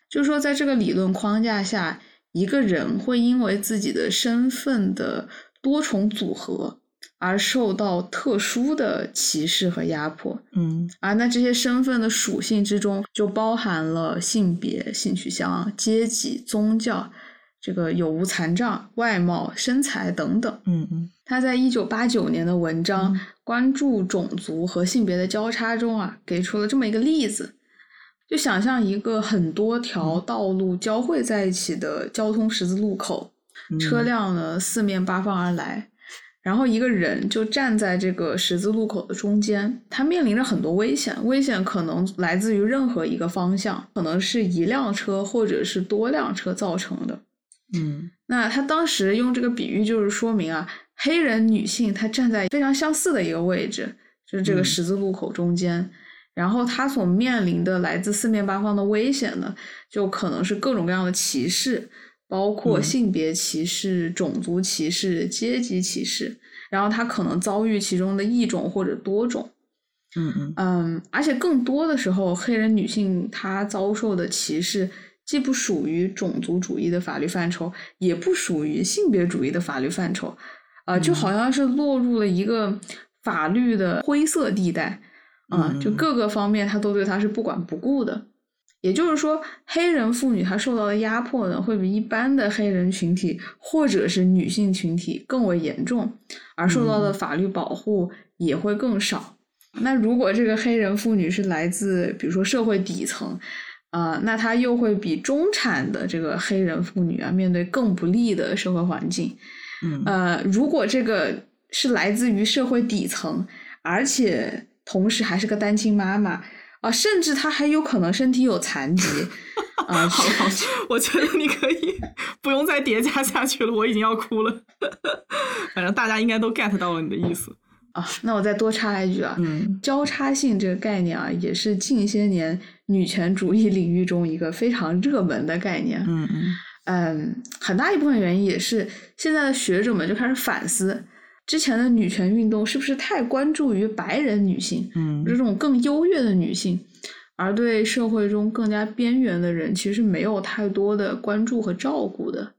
就是说在这个理论框架下，一个人会因为自己的身份的多重组合而受到特殊的歧视和压迫。嗯啊，那这些身份的属性之中，就包含了性别、性取向、阶级、宗教，这个有无残障、外貌、身材等等。嗯嗯他在一九八九年的文章《关注种族和性别的交叉》中啊，给出了这么一个例子：就想象一个很多条道路交汇在一起的交通十字路口，嗯。车辆呢四面八方而来，然后一个人就站在这个十字路口的中间，他面临着很多危险，危险可能来自于任何一个方向，可能是一辆车或者是多辆车造成的。嗯。那他当时用这个比喻，就是说明啊，黑人女性她站在非常相似的一个位置，就是这个嗯。十字路口中间，然后她所面临的来自四面八方的危险呢，就可能是各种各样的歧视，包括嗯。性别歧视、种族歧视、阶级歧视，然后她可能遭遇其中的一种或者多种。嗯嗯。嗯，而且更多的时候，黑人女性她遭受的歧视，既不属于种族主义的法律范畴，也不属于性别主义的法律范畴，啊、就好像是落入了一个法律的灰色地带，啊、就嗯各个方面他都对他是不管不顾的。也就是说，黑人妇女她受到的压迫呢，会比一般的黑人群体或者是女性群体更为严重，而受到的嗯法律保护也会更少。那如果这个黑人妇女是来自比如说社会底层，啊、那她又会比中产的这个黑人妇女啊，面对更不利的社会环境。嗯呃，如果这个是来自于社会底层，而且同时还是个单亲妈妈啊、甚至她还有可能身体有残疾 *laughs* 啊，*laughs* 好了好了，*laughs* 我觉得你可以不用再叠加下去了，我已经要哭了。反正大家应该都 get 到了你的意思。啊，那我再多插一句啊，嗯交叉性这个概念啊，也是近些年女权主义领域中一个非常热门的概念。嗯嗯嗯，很大一部分原因也是现在的学者们就开始反思，之前的女权运动是不是太关注于白人女性，嗯这种更优越的女性，而对社会中更加边缘的人其实没有太多的关注和照顾的。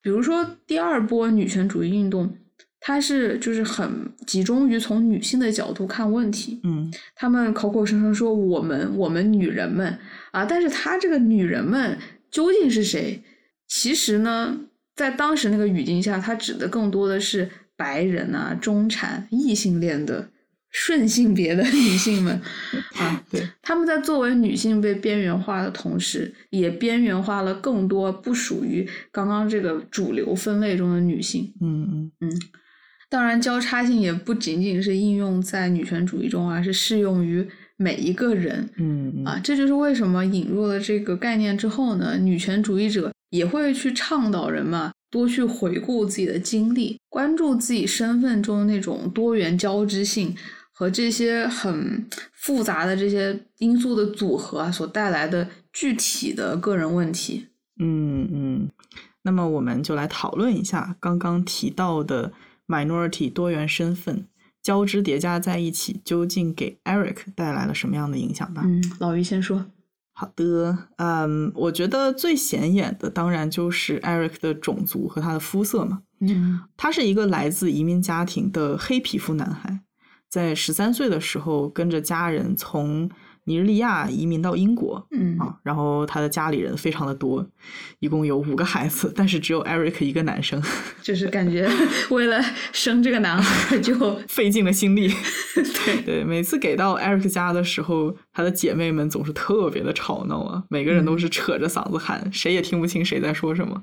比如说第二波女权主义运动，它是就是很集中于从女性的角度看问题，嗯他们口口声声说我们我们女人们啊，但是他这个女人们究竟是谁？其实呢，在当时那个语境下，它指的更多的是白人啊、中产、异性恋的顺性别的女性们 *laughs* 啊。对，她们在作为女性被边缘化的同时，也边缘化了更多不属于刚刚这个主流分类中的女性。嗯嗯嗯当然，交叉性也不仅仅是应用在女权主义中，而是适用于每一个人嗯啊。这就是为什么引入了这个概念之后呢，女权主义者也会去倡导人们啊多去回顾自己的经历，关注自己身份中那种多元交织性和这些很复杂的这些因素的组合啊所带来的具体的个人问题。嗯嗯。那么我们就来讨论一下刚刚提到的 minority 多元身份交织叠加在一起，究竟给 Eric 带来了什么样的影响吧？嗯，老于先说。好的，嗯，我觉得最显眼的当然就是 Eric 的种族和他的肤色嘛。嗯他是一个来自移民家庭的黑皮肤男孩，在十三岁的时候跟着家人从尼日利亚移民到英国。嗯啊，然后他的家里人非常的多，一共有五个孩子，但是只有 Eric 一个男生，就是感觉 *laughs* 为了生这个男孩就 *laughs* 费尽了心力。*laughs* 对对，每次给到 Eric 家的时候，他的姐妹们总是特别的吵闹啊，每个人都是扯着嗓子喊，谁也听不清谁在说什么。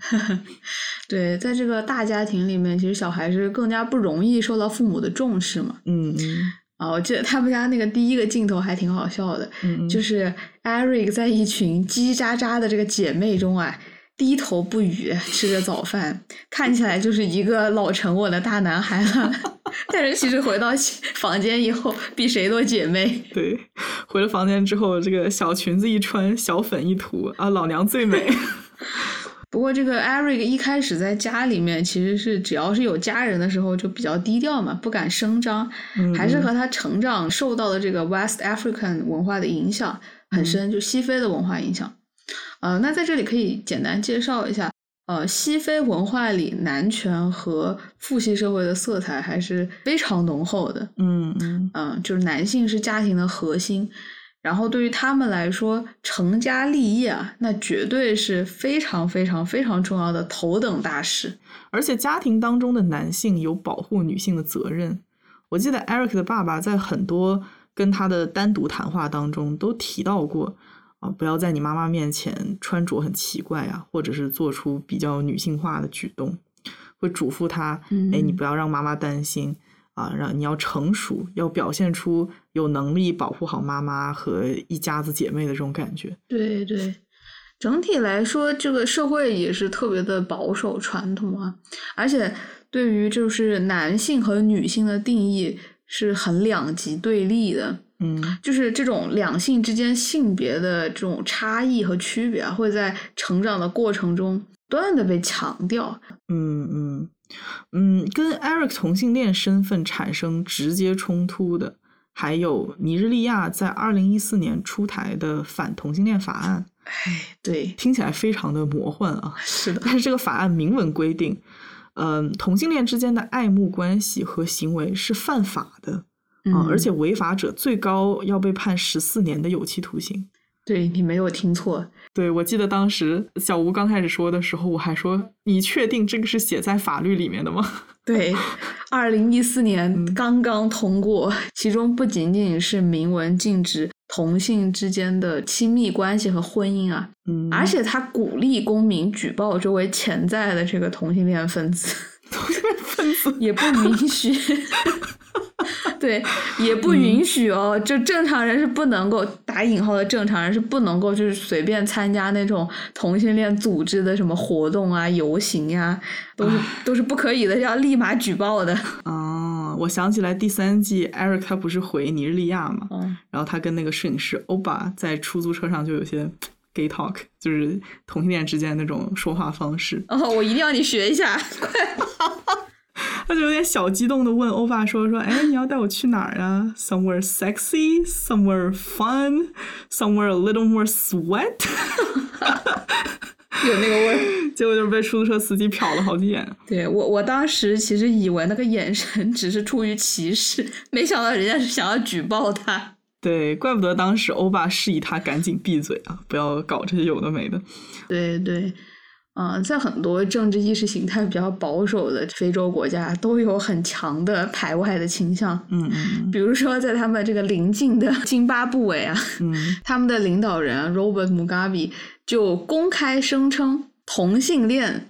对，在这个大家庭里面，其实小孩是更加不容易受到父母的重视嘛。嗯嗯啊，我记得他们家那个第一个镜头还挺好笑的，嗯，就是 Eric 在一群叽叽喳喳的这个姐妹中啊，低头不语，吃着早饭，看起来就是一个老沉稳的大男孩了。*laughs* 但是其实回到房间以后，比谁都姐妹。对，回了房间之后，这个小裙子一穿，小粉一涂啊，老娘最美。*laughs* 不过这个 Eric 一开始在家里面其实是只要是有家人的时候就比较低调嘛，不敢声张，嗯还是和他成长受到的这个 West African 文化的影响很深，就西非的文化影响。呃，那在这里可以简单介绍一下，呃，西非文化里男权和父系社会的色彩还是非常浓厚的。嗯嗯嗯，就是男性是家庭的核心，然后对于他们来说，成家立业啊，那绝对是非常非常非常重要的头等大事。而且家庭当中的男性有保护女性的责任。我记得 Eric 的爸爸在很多跟他的单独谈话当中都提到过啊，不要在你妈妈面前穿着很奇怪啊，或者是做出比较女性化的举动，会嘱咐他，哎，你嗯不要让妈妈担心啊，让你要成熟，要表现出有能力保护好妈妈和一家子姐妹的这种感觉。对对，整体来说，这个社会也是特别的保守传统啊，而且对于就是男性和女性的定义是很两极对立的。嗯就是这种两性之间性别的这种差异和区别啊，会在成长的过程中不断的被强调。嗯嗯嗯，跟 Eric 同性恋身份产生直接冲突的，还有尼日利亚在二零一四年出台的反同性恋法案，哎，对，听起来非常的魔幻啊。是的，但是这个法案明文规定，嗯、同性恋之间的爱慕关系和行为是犯法的啊、嗯而且违法者最高要被判十四年的有期徒刑。对你没有听错，对，我记得当时小吴刚开始说的时候，我还说：“你确定这个是写在法律里面的吗？*laughs* 对，二零一四年嗯。刚刚通过，其中不仅仅是明文禁止同性之间的亲密关系和婚姻啊，？”嗯，而且他鼓励公民举报周围潜在的这个同性恋分子，分子也不允许。*laughs* 对，也不允许哦。就正常人是不能够打引号的正常人是不能够就是随便参加那种同性恋组织的什么活动啊、游行呀、都是都是不可以的，要立马举报的。哦，我想起来第三季 Eric 他不是回尼日利亚嘛，嗯，然后他跟那个摄影师欧巴在出租车上就有些 gay talk，就是同性恋之间的那种说话方式，哦，我一定要你学一下。*laughs* 快 *laughs* 他就有点小激动的问欧巴说说，哎，你要带我去哪儿啊？Somewhere sexy, somewhere fun, somewhere a little more sweat。*laughs* 有那个味儿。结果就是被出租车司机瞟了好几眼。对我，我当时其实以为那个眼神只是出于歧视，没想到人家是想要举报他。对，怪不得当时欧巴示意他赶紧闭嘴啊，不要搞这些有的没的。对对，嗯、在很多政治意识形态比较保守的非洲国家，都有很强的排外的倾向。嗯嗯比如说，在他们这个邻近的津巴布韦啊，嗯 *laughs* 他们的领导人啊 Robert Mugabe 就公开声称同性恋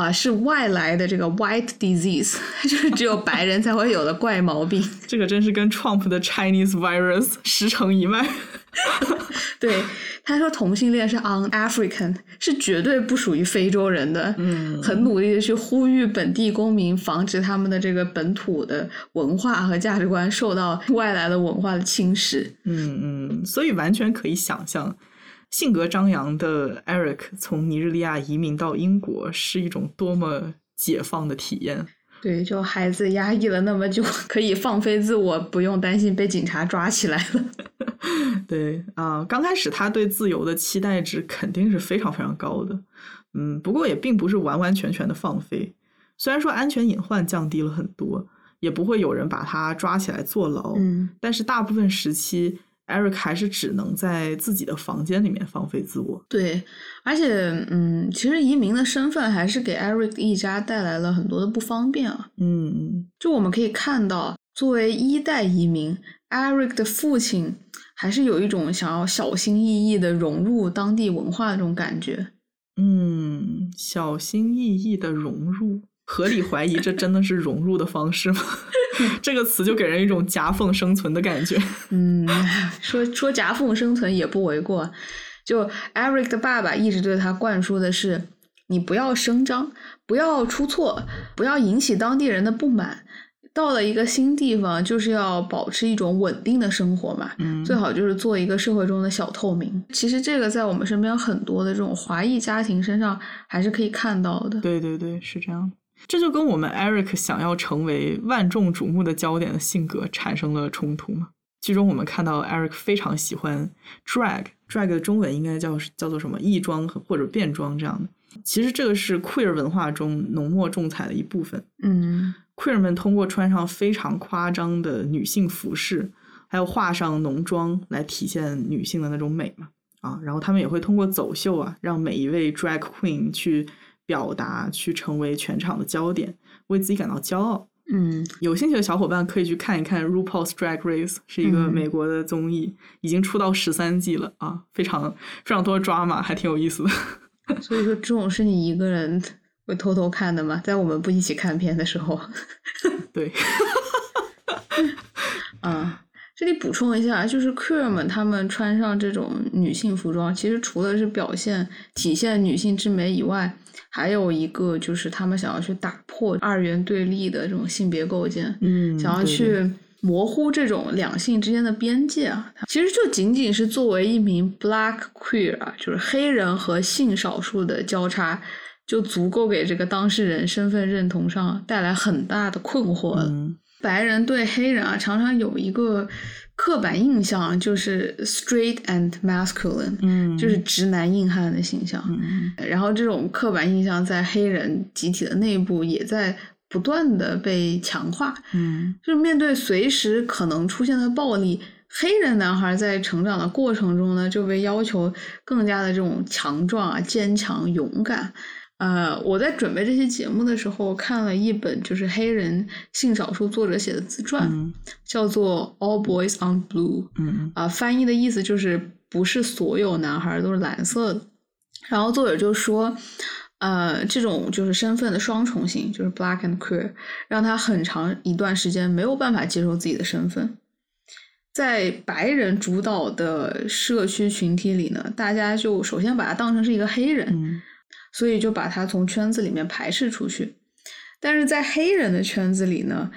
啊、是外来的这个 white disease，*laughs* 就是只有白人才会有的怪毛病。这个真是跟 Trump 的 Chinese virus 十成一脉。*laughs* 对，他说同性恋是 un-African，是绝对不属于非洲人的。嗯很努力的去呼吁本地公民，防止他们的这个本土的文化和价值观受到外来的文化的侵蚀。嗯嗯，所以完全可以想象，性格张扬的 Eric 从尼日利亚移民到英国是一种多么解放的体验。对，就孩子压抑了那么久，可以放飞自我，不用担心被警察抓起来了。*laughs* 对啊，刚开始他对自由的期待值肯定是非常非常高的，嗯，不过也并不是完完全全的放飞。虽然说安全隐患降低了很多，也不会有人把他抓起来坐牢，嗯但是大部分时期，Eric 还是只能在自己的房间里面放飞自我。对，而且，嗯，其实移民的身份还是给 Eric 一家带来了很多的不方便啊。嗯就我们可以看到，作为一代移民，Eric 的父亲还是有一种想要小心翼翼的融入当地文化的这种感觉。嗯，小心翼翼的融入，合理怀疑这真的是融入的方式吗？*laughs* 这个词就给人一种夹缝生存的感觉。嗯，说说夹缝生存也不为过。就 Eric 的爸爸一直对他灌输的是：你不要声张，不要出错，不要引起当地人的不满。到了一个新地方，就是要保持一种稳定的生活嘛，嗯最好就是做一个社会中的小透明。其实这个在我们身边很多的这种华裔家庭身上还是可以看到的。对对对，是这样。这就跟我们 Eric 想要成为万众瞩目的焦点的性格产生了冲突嘛。剧中我们看到 Eric 非常喜欢 drag，drag 的中文应该叫叫做什么异装或者变装这样的。其实这个是 queer 文化中浓墨重彩的一部分。嗯 queer 们通过穿上非常夸张的女性服饰，还有画上浓妆来体现女性的那种美嘛。啊，然后他们也会通过走秀啊，让每一位 drag queen 去表达，去成为全场的焦点，为自己感到骄傲。嗯有兴趣的小伙伴可以去看一看《RuPaul's Drag Race》，是一个嗯美国的综艺，已经出到十三季了啊，非常非常多的抓马，还挺有意思的。*laughs* 所以说这种是你一个人会偷偷看的吗？在我们不一起看片的时候。*laughs* 对，*laughs* 啊，这里补充一下，就是 queer 们他们穿上这种女性服装，其实除了是表现、体现女性之美以外，还有一个就是他们想要去打破二元对立的这种性别构建，嗯想要去模糊这种两性之间的边界啊。其实就仅仅是作为一名 black queer 啊，就是黑人和性少数的交叉。就足够给这个当事人身份认同上带来很大的困惑了。嗯白人对黑人啊，常常有一个刻板印象，就是 straight and masculine，、嗯，就是直男硬汉的形象。嗯然后这种刻板印象在黑人集体的内部也在不断的被强化。嗯就是面对随时可能出现的暴力，黑人男孩在成长的过程中呢，就被要求更加的这种强壮啊、坚强、勇敢。呃，我在准备这期节目的时候，看了一本就是黑人性少数作者写的自传，嗯叫做《All Boys on Blue》。嗯啊、翻译的意思就是不是所有男孩都是蓝色的。然后作者就说，呃，这种就是身份的双重性，就是 black and queer，让他很长一段时间没有办法接受自己的身份。在白人主导的社区群体里呢，大家就首先把他当成是一个黑人，嗯所以就把他从圈子里面排斥出去。但是在黑人的圈子里呢，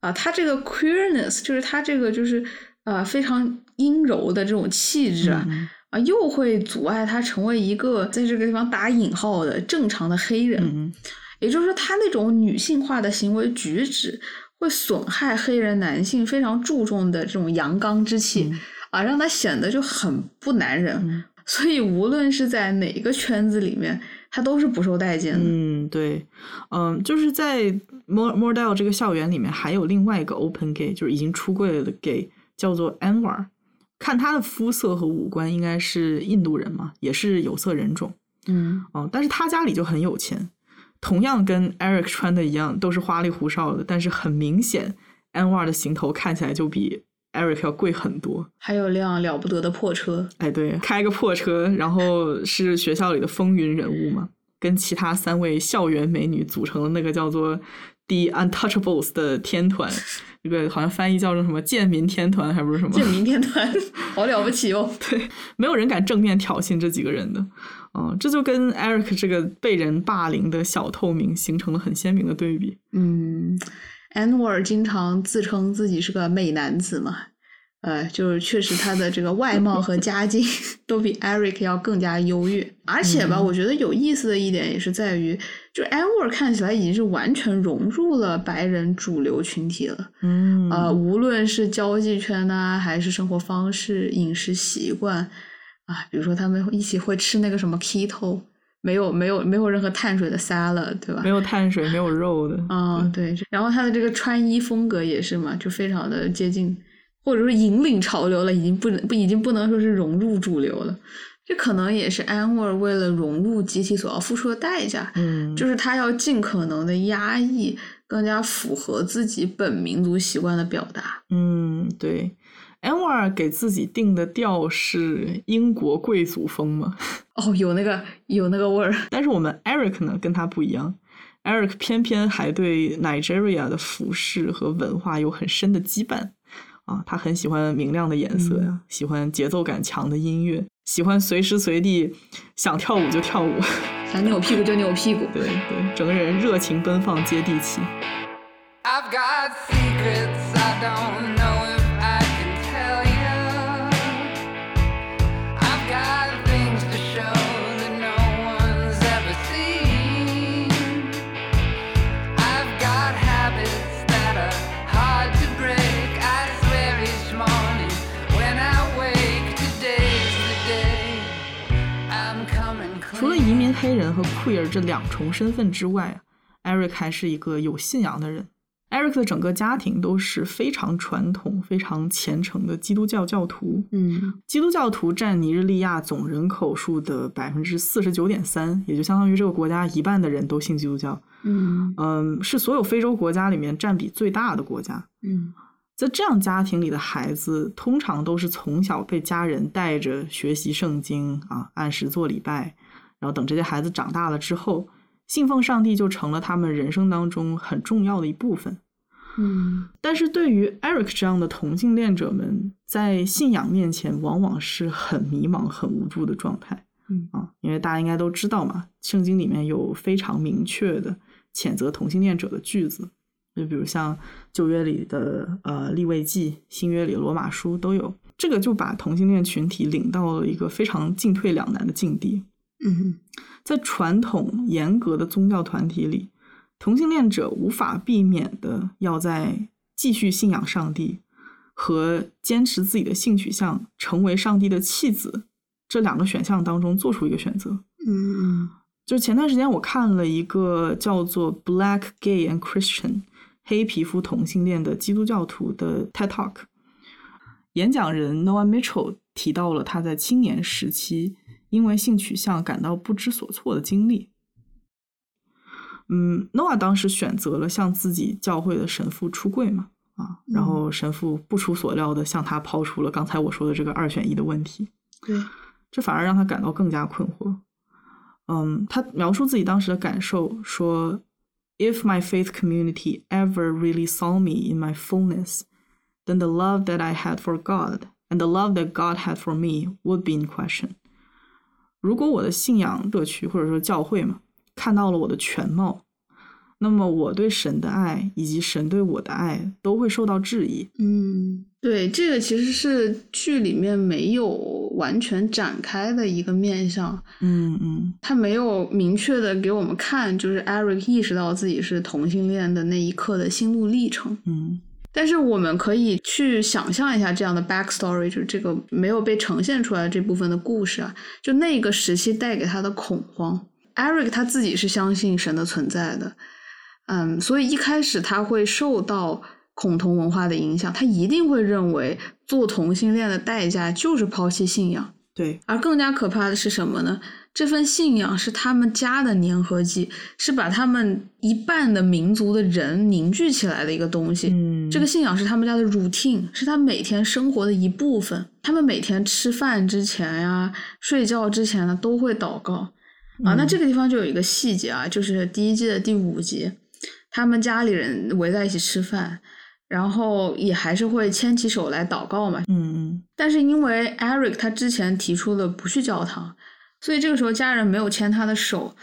啊，他这个 queerness 就是他这个就是啊非常阴柔的这种气质啊，嗯啊又会阻碍他成为一个在这个地方打引号的正常的黑人。嗯也就是说，他那种女性化的行为举止会损害黑人男性非常注重的这种阳刚之气、嗯啊，让他显得就很不男人。嗯所以无论是在哪个圈子里面，他都是不受待见的。嗯，对，嗯，就是在 More Mordell 这个校园里面，还有另外一个 open gay，就是已经出柜了的 gay，叫做 Anwar。看他的肤色和五官，应该是印度人嘛，也是有色人种。嗯哦，但是他家里就很有钱，同样跟 Eric 穿的一样，都是花里胡哨的，但是很明显，Anwar 的行头看起来就比 Eric 要贵很多。还有辆了不得的破车。哎，对，开个破车，然后是学校里的风云人物嘛，跟其他三位校园美女组成了那个叫做 The Untouchables 的天团，这个好像翻译叫做什么贱民天团，还不是什么？贱民天团，好了不起哦！*laughs* 对没有人敢正面挑衅这几个人的，嗯，这就跟 Eric 这个被人霸凌的小透明形成了很鲜明的对比。嗯，安沃尔经常自称自己是个美男子嘛，呃，就是确实他的这个外貌和家境 *laughs* 都比 Eric 要更加优越，而且吧，嗯。我觉得有意思的一点也是在于，就 Edward 看起来已经是完全融入了白人主流群体了，嗯。呃，无论是交际圈呐、还是生活方式、饮食习惯啊，比如说他们一起会吃那个什么 keto，没有没有没有任何碳水的 salad，对吧？没有碳水，没有肉的。啊、对，然后他的这个穿衣风格也是嘛，就非常的接近，或者说引领潮流了，已经不能不已经不能说是融入主流了。这可能也是安沃尔为了融入集体所要付出的代价，嗯，就是他要尽可能的压抑，更加符合自己本民族习惯的表达。嗯，对。安瓦尔给自己定的调是英国贵族风吗，*laughs* 哦，有那个有那个味儿，但是我们 Eric 呢跟他不一样，Eric 偏偏还对 Nigeria 的服饰和文化有很深的羁绊。啊，他很喜欢明亮的颜色呀，喜欢节奏感强的音乐，喜欢随时随地想跳舞就跳舞，想扭屁股就扭屁股。*laughs* 对对，整个人热情奔放接地气。I've got secrets I don't 黑人和 queer 这两重身份之外，Eric 还是一个有信仰的人。Eric 的整个家庭都是非常传统、非常虔诚的基督教教徒。嗯基督教徒占尼日利亚总人口数的百分之四十九点三，也就相当于这个国家一半的人都信基督教。嗯嗯，是所有非洲国家里面占比最大的国家。嗯在这样家庭里的孩子，通常都是从小被家人带着学习圣经啊，按时做礼拜，然后等这些孩子长大了之后，信奉上帝就成了他们人生当中很重要的一部分。嗯但是对于 Eric 这样的同性恋者们，在信仰面前往往是很迷茫、很无助的状态。嗯啊，因为大家应该都知道嘛，圣经里面有非常明确的谴责同性恋者的句子，就比如像旧约里的呃立位记，新约里的罗马书都有。这个就把同性恋群体领到了一个非常进退两难的境地。嗯在传统严格的宗教团体里，同性恋者无法避免的要在继续信仰上帝和坚持自己的性取向，成为上帝的弃子这两个选项当中做出一个选择。嗯就前段时间我看了一个叫做 Black Gay and Christian 黑皮肤同性恋的基督教徒的 TED Talk，演讲人 Noah Mitchell 提到了他在青年时期因为性取向感到不知所措的经历。嗯，Noah 当时选择了向自己教会的神父出柜嘛，啊，然后神父不出所料的向他抛出了刚才我说的这个二选一的问题。对，这反而让他感到更加困惑。嗯，他描述自己当时的感受说：“If my faith community ever really saw me in my fullness, then the love that I had for God and the love that God had for me would be in question。”如果我的信仰社区或者说教会嘛，看到了我的全貌，那么我对神的爱以及神对我的爱都会受到质疑。嗯，对，这个其实是剧里面没有完全展开的一个面向，嗯嗯他没有明确的给我们看，就是 Eric 意识到自己是同性恋的那一刻的心路历程。嗯但是我们可以去想象一下这样的 backstory，就是这个没有被呈现出来这部分的故事啊，就那个时期带给他的恐慌。Eric 他自己是相信神的存在的，嗯，所以一开始他会受到恐同文化的影响，他一定会认为做同性恋的代价就是抛弃信仰。对，而更加可怕的是什么呢？这份信仰是他们家的粘合剂，是把他们一半的民族的人凝聚起来的一个东西。嗯，这个信仰是他们家的 routine，是他每天生活的一部分。他们每天吃饭之前呀、睡觉之前呢，都会祷告啊。那嗯这个地方就有一个细节啊，就是第一季的第五集，他们家里人围在一起吃饭，然后也还是会牵起手来祷告嘛。嗯嗯但是因为 Eric 他之前提出了不去教堂，所以这个时候家人没有牵他的手。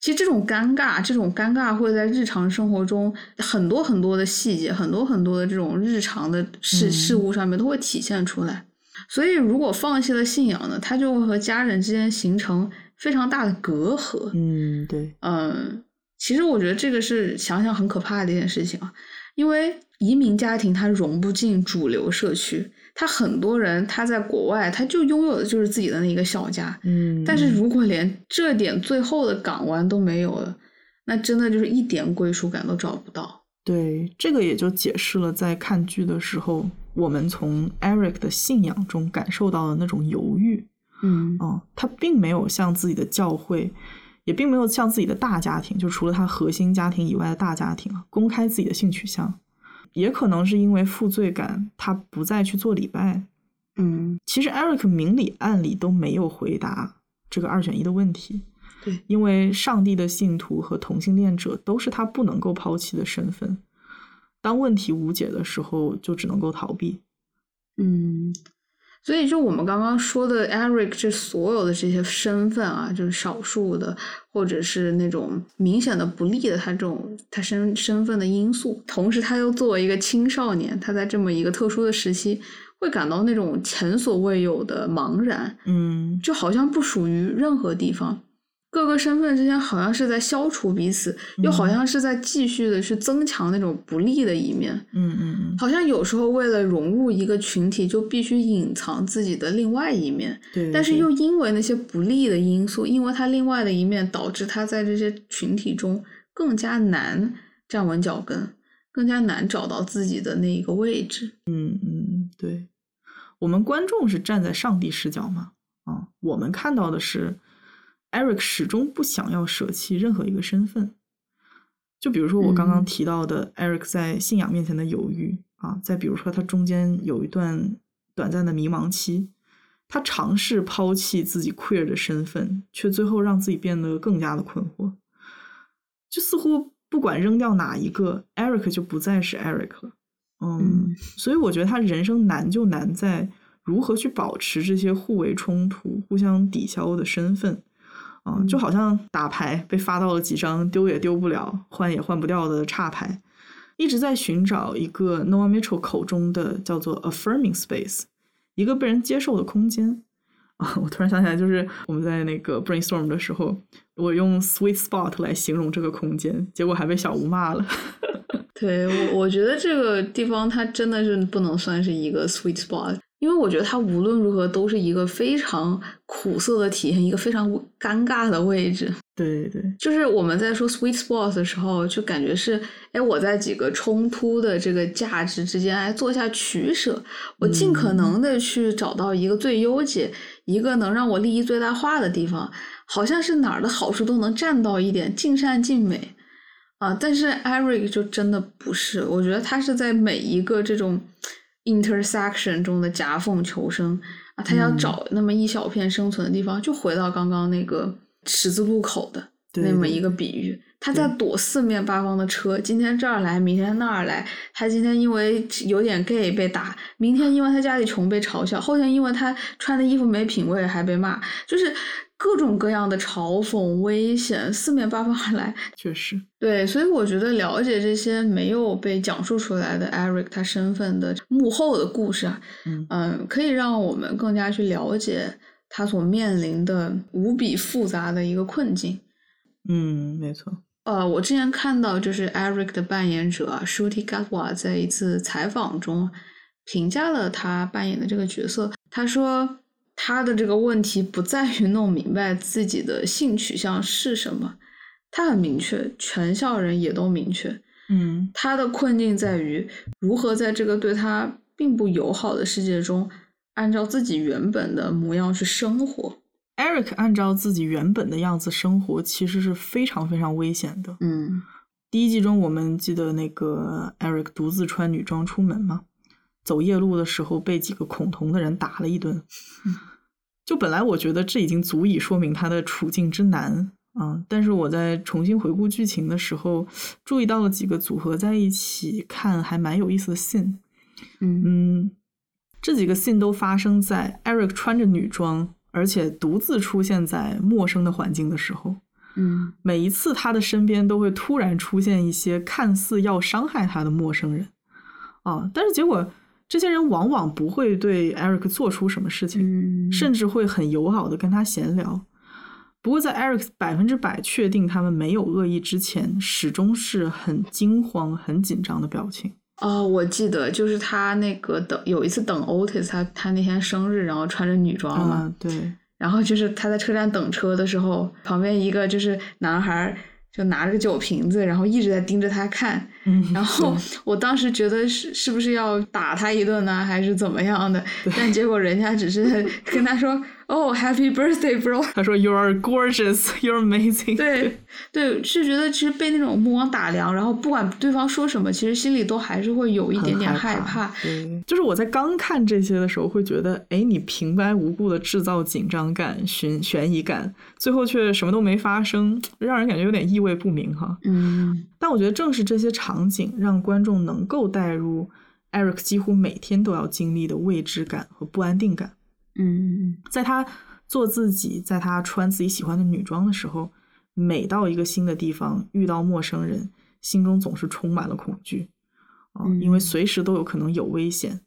其实这种尴尬，这种尴尬会在日常生活中很多很多的细节，很多很多的这种日常的事、嗯事物上面都会体现出来。所以，如果放弃了信仰呢，他就会和家人之间形成非常大的隔阂。嗯，对，嗯，其实我觉得这个是想想很可怕的一件事情啊，因为移民家庭它融不进主流社区，他很多人他在国外他就拥有的就是自己的那一个小家，嗯，但是如果连这点最后的港湾都没有了，那真的就是一点归属感都找不到。对，这个也就解释了在看剧的时候，我们从 Eric 的信仰中感受到的那种犹豫。嗯嗯，他并没有像自己的教会，也并没有像自己的大家庭，就除了他核心家庭以外的大家庭啊，公开自己的性取向。也可能是因为负罪感，他不再去做礼拜。嗯，其实 Eric 明里暗里都没有回答这个二选一的问题。对，因为上帝的信徒和同性恋者都是他不能够抛弃的身份。当问题无解的时候，就只能够逃避。嗯，所以就我们刚刚说的 Eric 这所有的这些身份啊，就是少数的，或者是那种明显的不利的他这种他身身份的因素，同时他又作为一个青少年，他在这么一个特殊的时期，会感到那种前所未有的茫然，嗯就好像不属于任何地方。各个身份之间好像是在消除彼此，又好嗯像是在继续的去增强那种不利的一面。嗯嗯嗯，好像有时候为了融入一个群体，就必须隐藏自己的另外一面，对。对但是又因为那些不利的因素，因为他另外的一面，导致他在这些群体中更加难站稳脚跟，更加难找到自己的那一个位置。嗯嗯，对，我们观众是站在上帝视角嘛，啊，我们看到的是 Eric 始终不想要舍弃任何一个身份。就比如说我刚刚嗯提到的 Eric 在信仰面前的犹豫啊，再比如说他中间有一段短暂的迷茫期，他尝试抛弃自己 queer 的身份，却最后让自己变得更加的困惑。就似乎不管扔掉哪一个，Eric 就不再是 Eric 了。嗯嗯，所以我觉得他人生难就难在如何去保持这些互为冲突、互相抵消的身份。啊、嗯就好像打牌被发到了几张丢也丢不了、换也换不掉的差牌，一直在寻找一个 Noah Mitchell 口中的叫做 affirming space，一个被人接受的空间。啊，我突然想起来，就是我们在那个 brainstorm 的时候，我用 sweet spot 来形容这个空间，结果还被小吴骂了。*laughs* 对我，我觉得这个地方它真的是不能算是一个 sweet spot，因为我觉得它无论如何都是一个非常苦涩的体验，一个非常尴尬的位置。对对，就是我们在说 sweet spot 的时候，就感觉是，哎，我在几个冲突的这个价值之间，哎，做一下取舍，我尽可能的去找到一个最优解，一个能让我利益最大化的地方，好像是哪儿的好处都能占到一点，尽善尽美啊。但是 Eric 就真的不是，我觉得他是在每一个这种 intersection 中的夹缝求生。啊，他要嗯。找那么一小片生存的地方，就回到刚刚那个十字路口的。那么一个比喻，他在躲四面八方的车，今天这儿来，明天那儿来。他今天因为有点 gay 被打，明天因为他家里穷被嘲笑，后天因为他穿的衣服没品位还被骂，就是各种各样的嘲讽、危险，四面八方而来。*laughs* 确实，对，所以我觉得了解这些没有被讲述出来的 Eric 他身份的幕后的故事啊，嗯嗯，可以让我们更加去了解他所面临的无比复杂的一个困境。嗯，没错，呃，我之前看到就是 Eric 的扮演者啊 Shruti Gatwa 在一次采访中评价了他扮演的这个角色。他说他的这个问题不在于弄明白自己的性取向是什么，他很明确，全校人也都明确。嗯他的困境在于如何在这个对他并不友好的世界中，按照自己原本的模样去生活。，Eric 按照自己原本的样子生活，其实是非常非常危险的。嗯第一季中，我们记得那个 Eric 独自穿女装出门吗？走夜路的时候被几个恐同的人打了一顿。就本来我觉得这已经足以说明他的处境之难啊，但是我在重新回顾剧情的时候，注意到了几个组合在一起看还蛮有意思的 scene。嗯嗯，这几个 scene 都发生在 Eric 穿着女装，而且独自出现在陌生的环境的时候。嗯每一次他的身边都会突然出现一些看似要伤害他的陌生人，啊，但是结果这些人往往不会对 Eric 做出什么事情，嗯，甚至会很友好的跟他闲聊。不过在 Eric 百分之百确定他们没有恶意之前，始终是很惊慌、很紧张的表情。哦，我记得就是他那个等有一次等 Otis，他他那天生日，然后穿着女装嘛，啊，对，然后就是他在车站等车的时候，旁边一个就是男孩就拿着个酒瓶子，然后一直在盯着他看。嗯，然 *laughs* 后我当时觉得是是不是要打他一顿呢，还是怎么样的？但结果人家只是 *laughs* 跟他说：“哦，Happy birthday, bro。*laughs* 他说 “You are gorgeous, *laughs* you're amazing”。对”对是觉得其实被那种目光打量，然后不管对方说什么，其实心里都还是会有一很点点害怕。对，就是我在刚看这些的时候，会觉得，哎，你平白无故的制造紧张感、悬悬疑感，最后却什么都没发生，让人感觉有点意味不明哈。嗯但我觉得正是这些场景，让观众能够带入 Eric 几乎每天都要经历的未知感和不安定感。嗯在他做自己，在他穿自己喜欢的女装的时候，每到一个新的地方，遇到陌生人，心中总是充满了恐惧啊、嗯因为随时都有可能有危险。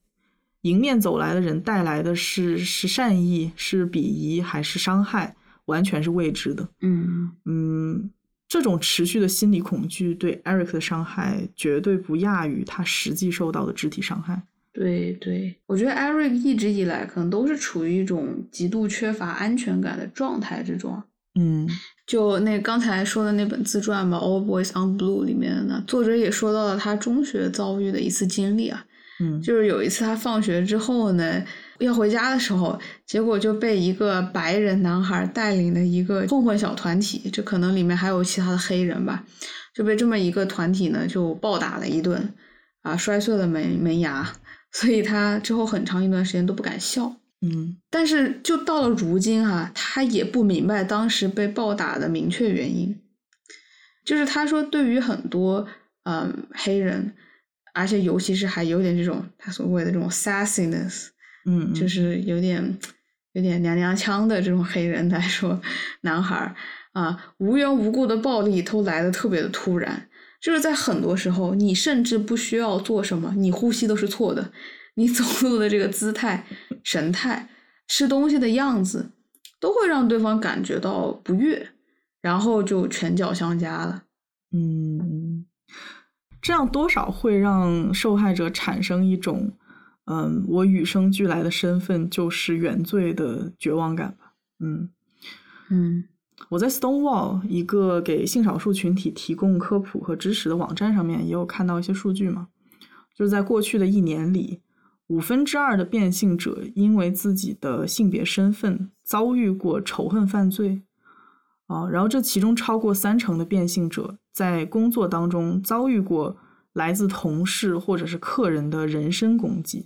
迎面走来的人带来的是是善意、是鄙夷还是伤害，完全是未知的。嗯嗯，这种持续的心理恐惧对 Eric 的伤害绝对不亚于他实际受到的肢体伤害。对对，我觉得 Eric 一直以来可能都是处于一种极度缺乏安全感的状态之中。嗯。就那刚才说的那本自传吧，《All Boys on Blue》里面的呢，作者也说到了他中学遭遇的一次经历啊，嗯，就是有一次他放学之后呢，要回家的时候，结果就被一个白人男孩带领的一个混混小团体，这可能里面还有其他的黑人吧，就被这么一个团体呢就暴打了一顿，啊，摔碎了门门牙，所以他之后很长一段时间都不敢笑。嗯但是就到了如今啊，他也不明白当时被暴打的明确原因。就是他说，对于很多嗯黑人，而且尤其是还有点这种他所谓的这种 sassiness，嗯，就是有点有点娘娘腔的这种黑人来说，男孩儿啊，无缘无故的暴力都来的特别的突然。就是在很多时候，你甚至不需要做什么，你呼吸都是错的，你走路的这个姿态、神态、吃东西的样子，都会让对方感觉到不悦，然后就拳脚相加了。嗯，这样多少会让受害者产生一种，嗯，我与生俱来的身份就是原罪的绝望感吧。嗯，嗯我在 Stonewall 一个给性少数群体提供科普和知识的网站上面也有看到一些数据嘛，就是在过去的一年里，五分之二的变性者因为自己的性别身份遭遇过仇恨犯罪。啊，然后这其中超过三成的变性者在工作当中遭遇过来自同事或者是客人的人身攻击。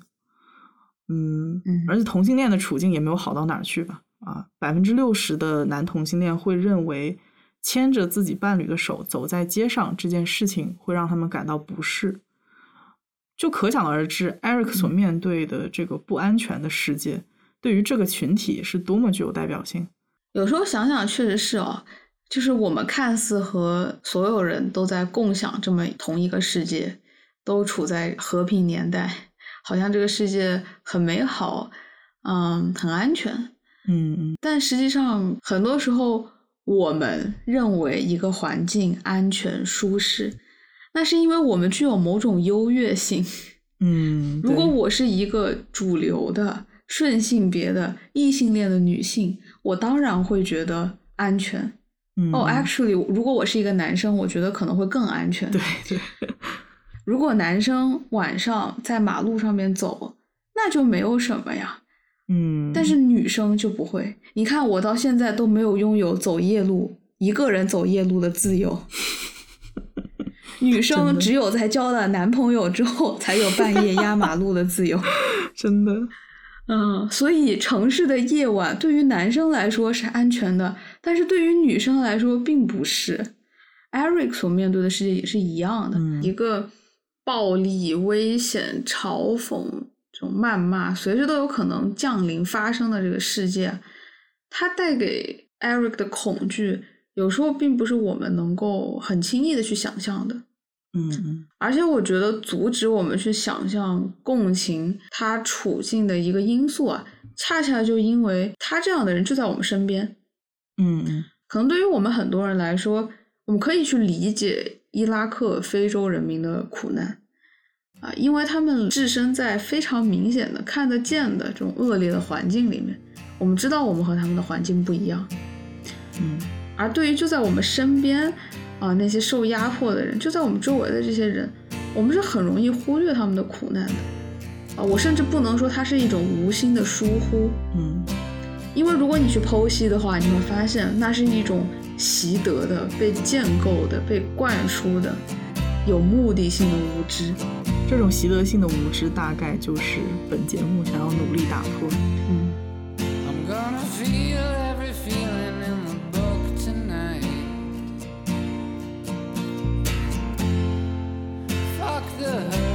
嗯嗯，而且同性恋的处境也没有好到哪儿去吧？啊，百分之六十的男同性恋会认为牵着自己伴侣的手走在街上这件事情会让他们感到不适。就可想而知，Eric 所面对的这个不安全的世界，对于这个群体是多么具有代表性。有时候想想，确实是哦，就是我们看似和所有人都在共享这么同一个世界，都处在和平年代，好像这个世界很美好，嗯，很安全。嗯嗯但实际上，很多时候我们认为一个环境安全舒适，那是因为我们具有某种优越性。*laughs* 嗯，如果我是一个主流的顺性别的异性恋的女性，我当然会觉得安全。哦、嗯嗯 a c t u a l l y 如果我是一个男生，我觉得可能会更安全。对对，如果男生晚上在马路上面走，那就没有什么呀。嗯，但是女生就不会。你看，我到现在都没有拥有走夜路、一个人走夜路的自由。*laughs* 女生只有在交了男朋友之后，才有半夜压马路的自由。*laughs* 真的，嗯，所以城市的夜晚对于男生来说是安全的，但是对于女生来说并不是。Eric 所面对的世界也是一样的，嗯一个暴力、危险、嘲讽、这种谩骂，随时都有可能降临发生的这个世界，它带给 Eric 的恐惧有时候并不是我们能够很轻易的去想象的。嗯嗯而且我觉得阻止我们去想象、共情他处境的一个因素啊，恰恰就因为他这样的人就在我们身边。嗯嗯可能对于我们很多人来说，我们可以去理解伊拉克非洲人民的苦难啊，因为他们置身在非常明显的、看得见的这种恶劣的环境里面。我们知道我们和他们的环境不一样，嗯而对于就在我们身边啊那些受压迫的人，就在我们周围的这些人，我们是很容易忽略他们的苦难的啊。我甚至不能说它是一种无心的疏忽，嗯因为如果你去剖析的话，你会发现那是一种习得的、被建构的、被灌输的、有目的性的无知这种习得性的无知大概就是本节目想要努力打破 i'm gonna feel every feeling in the book tonight fuck the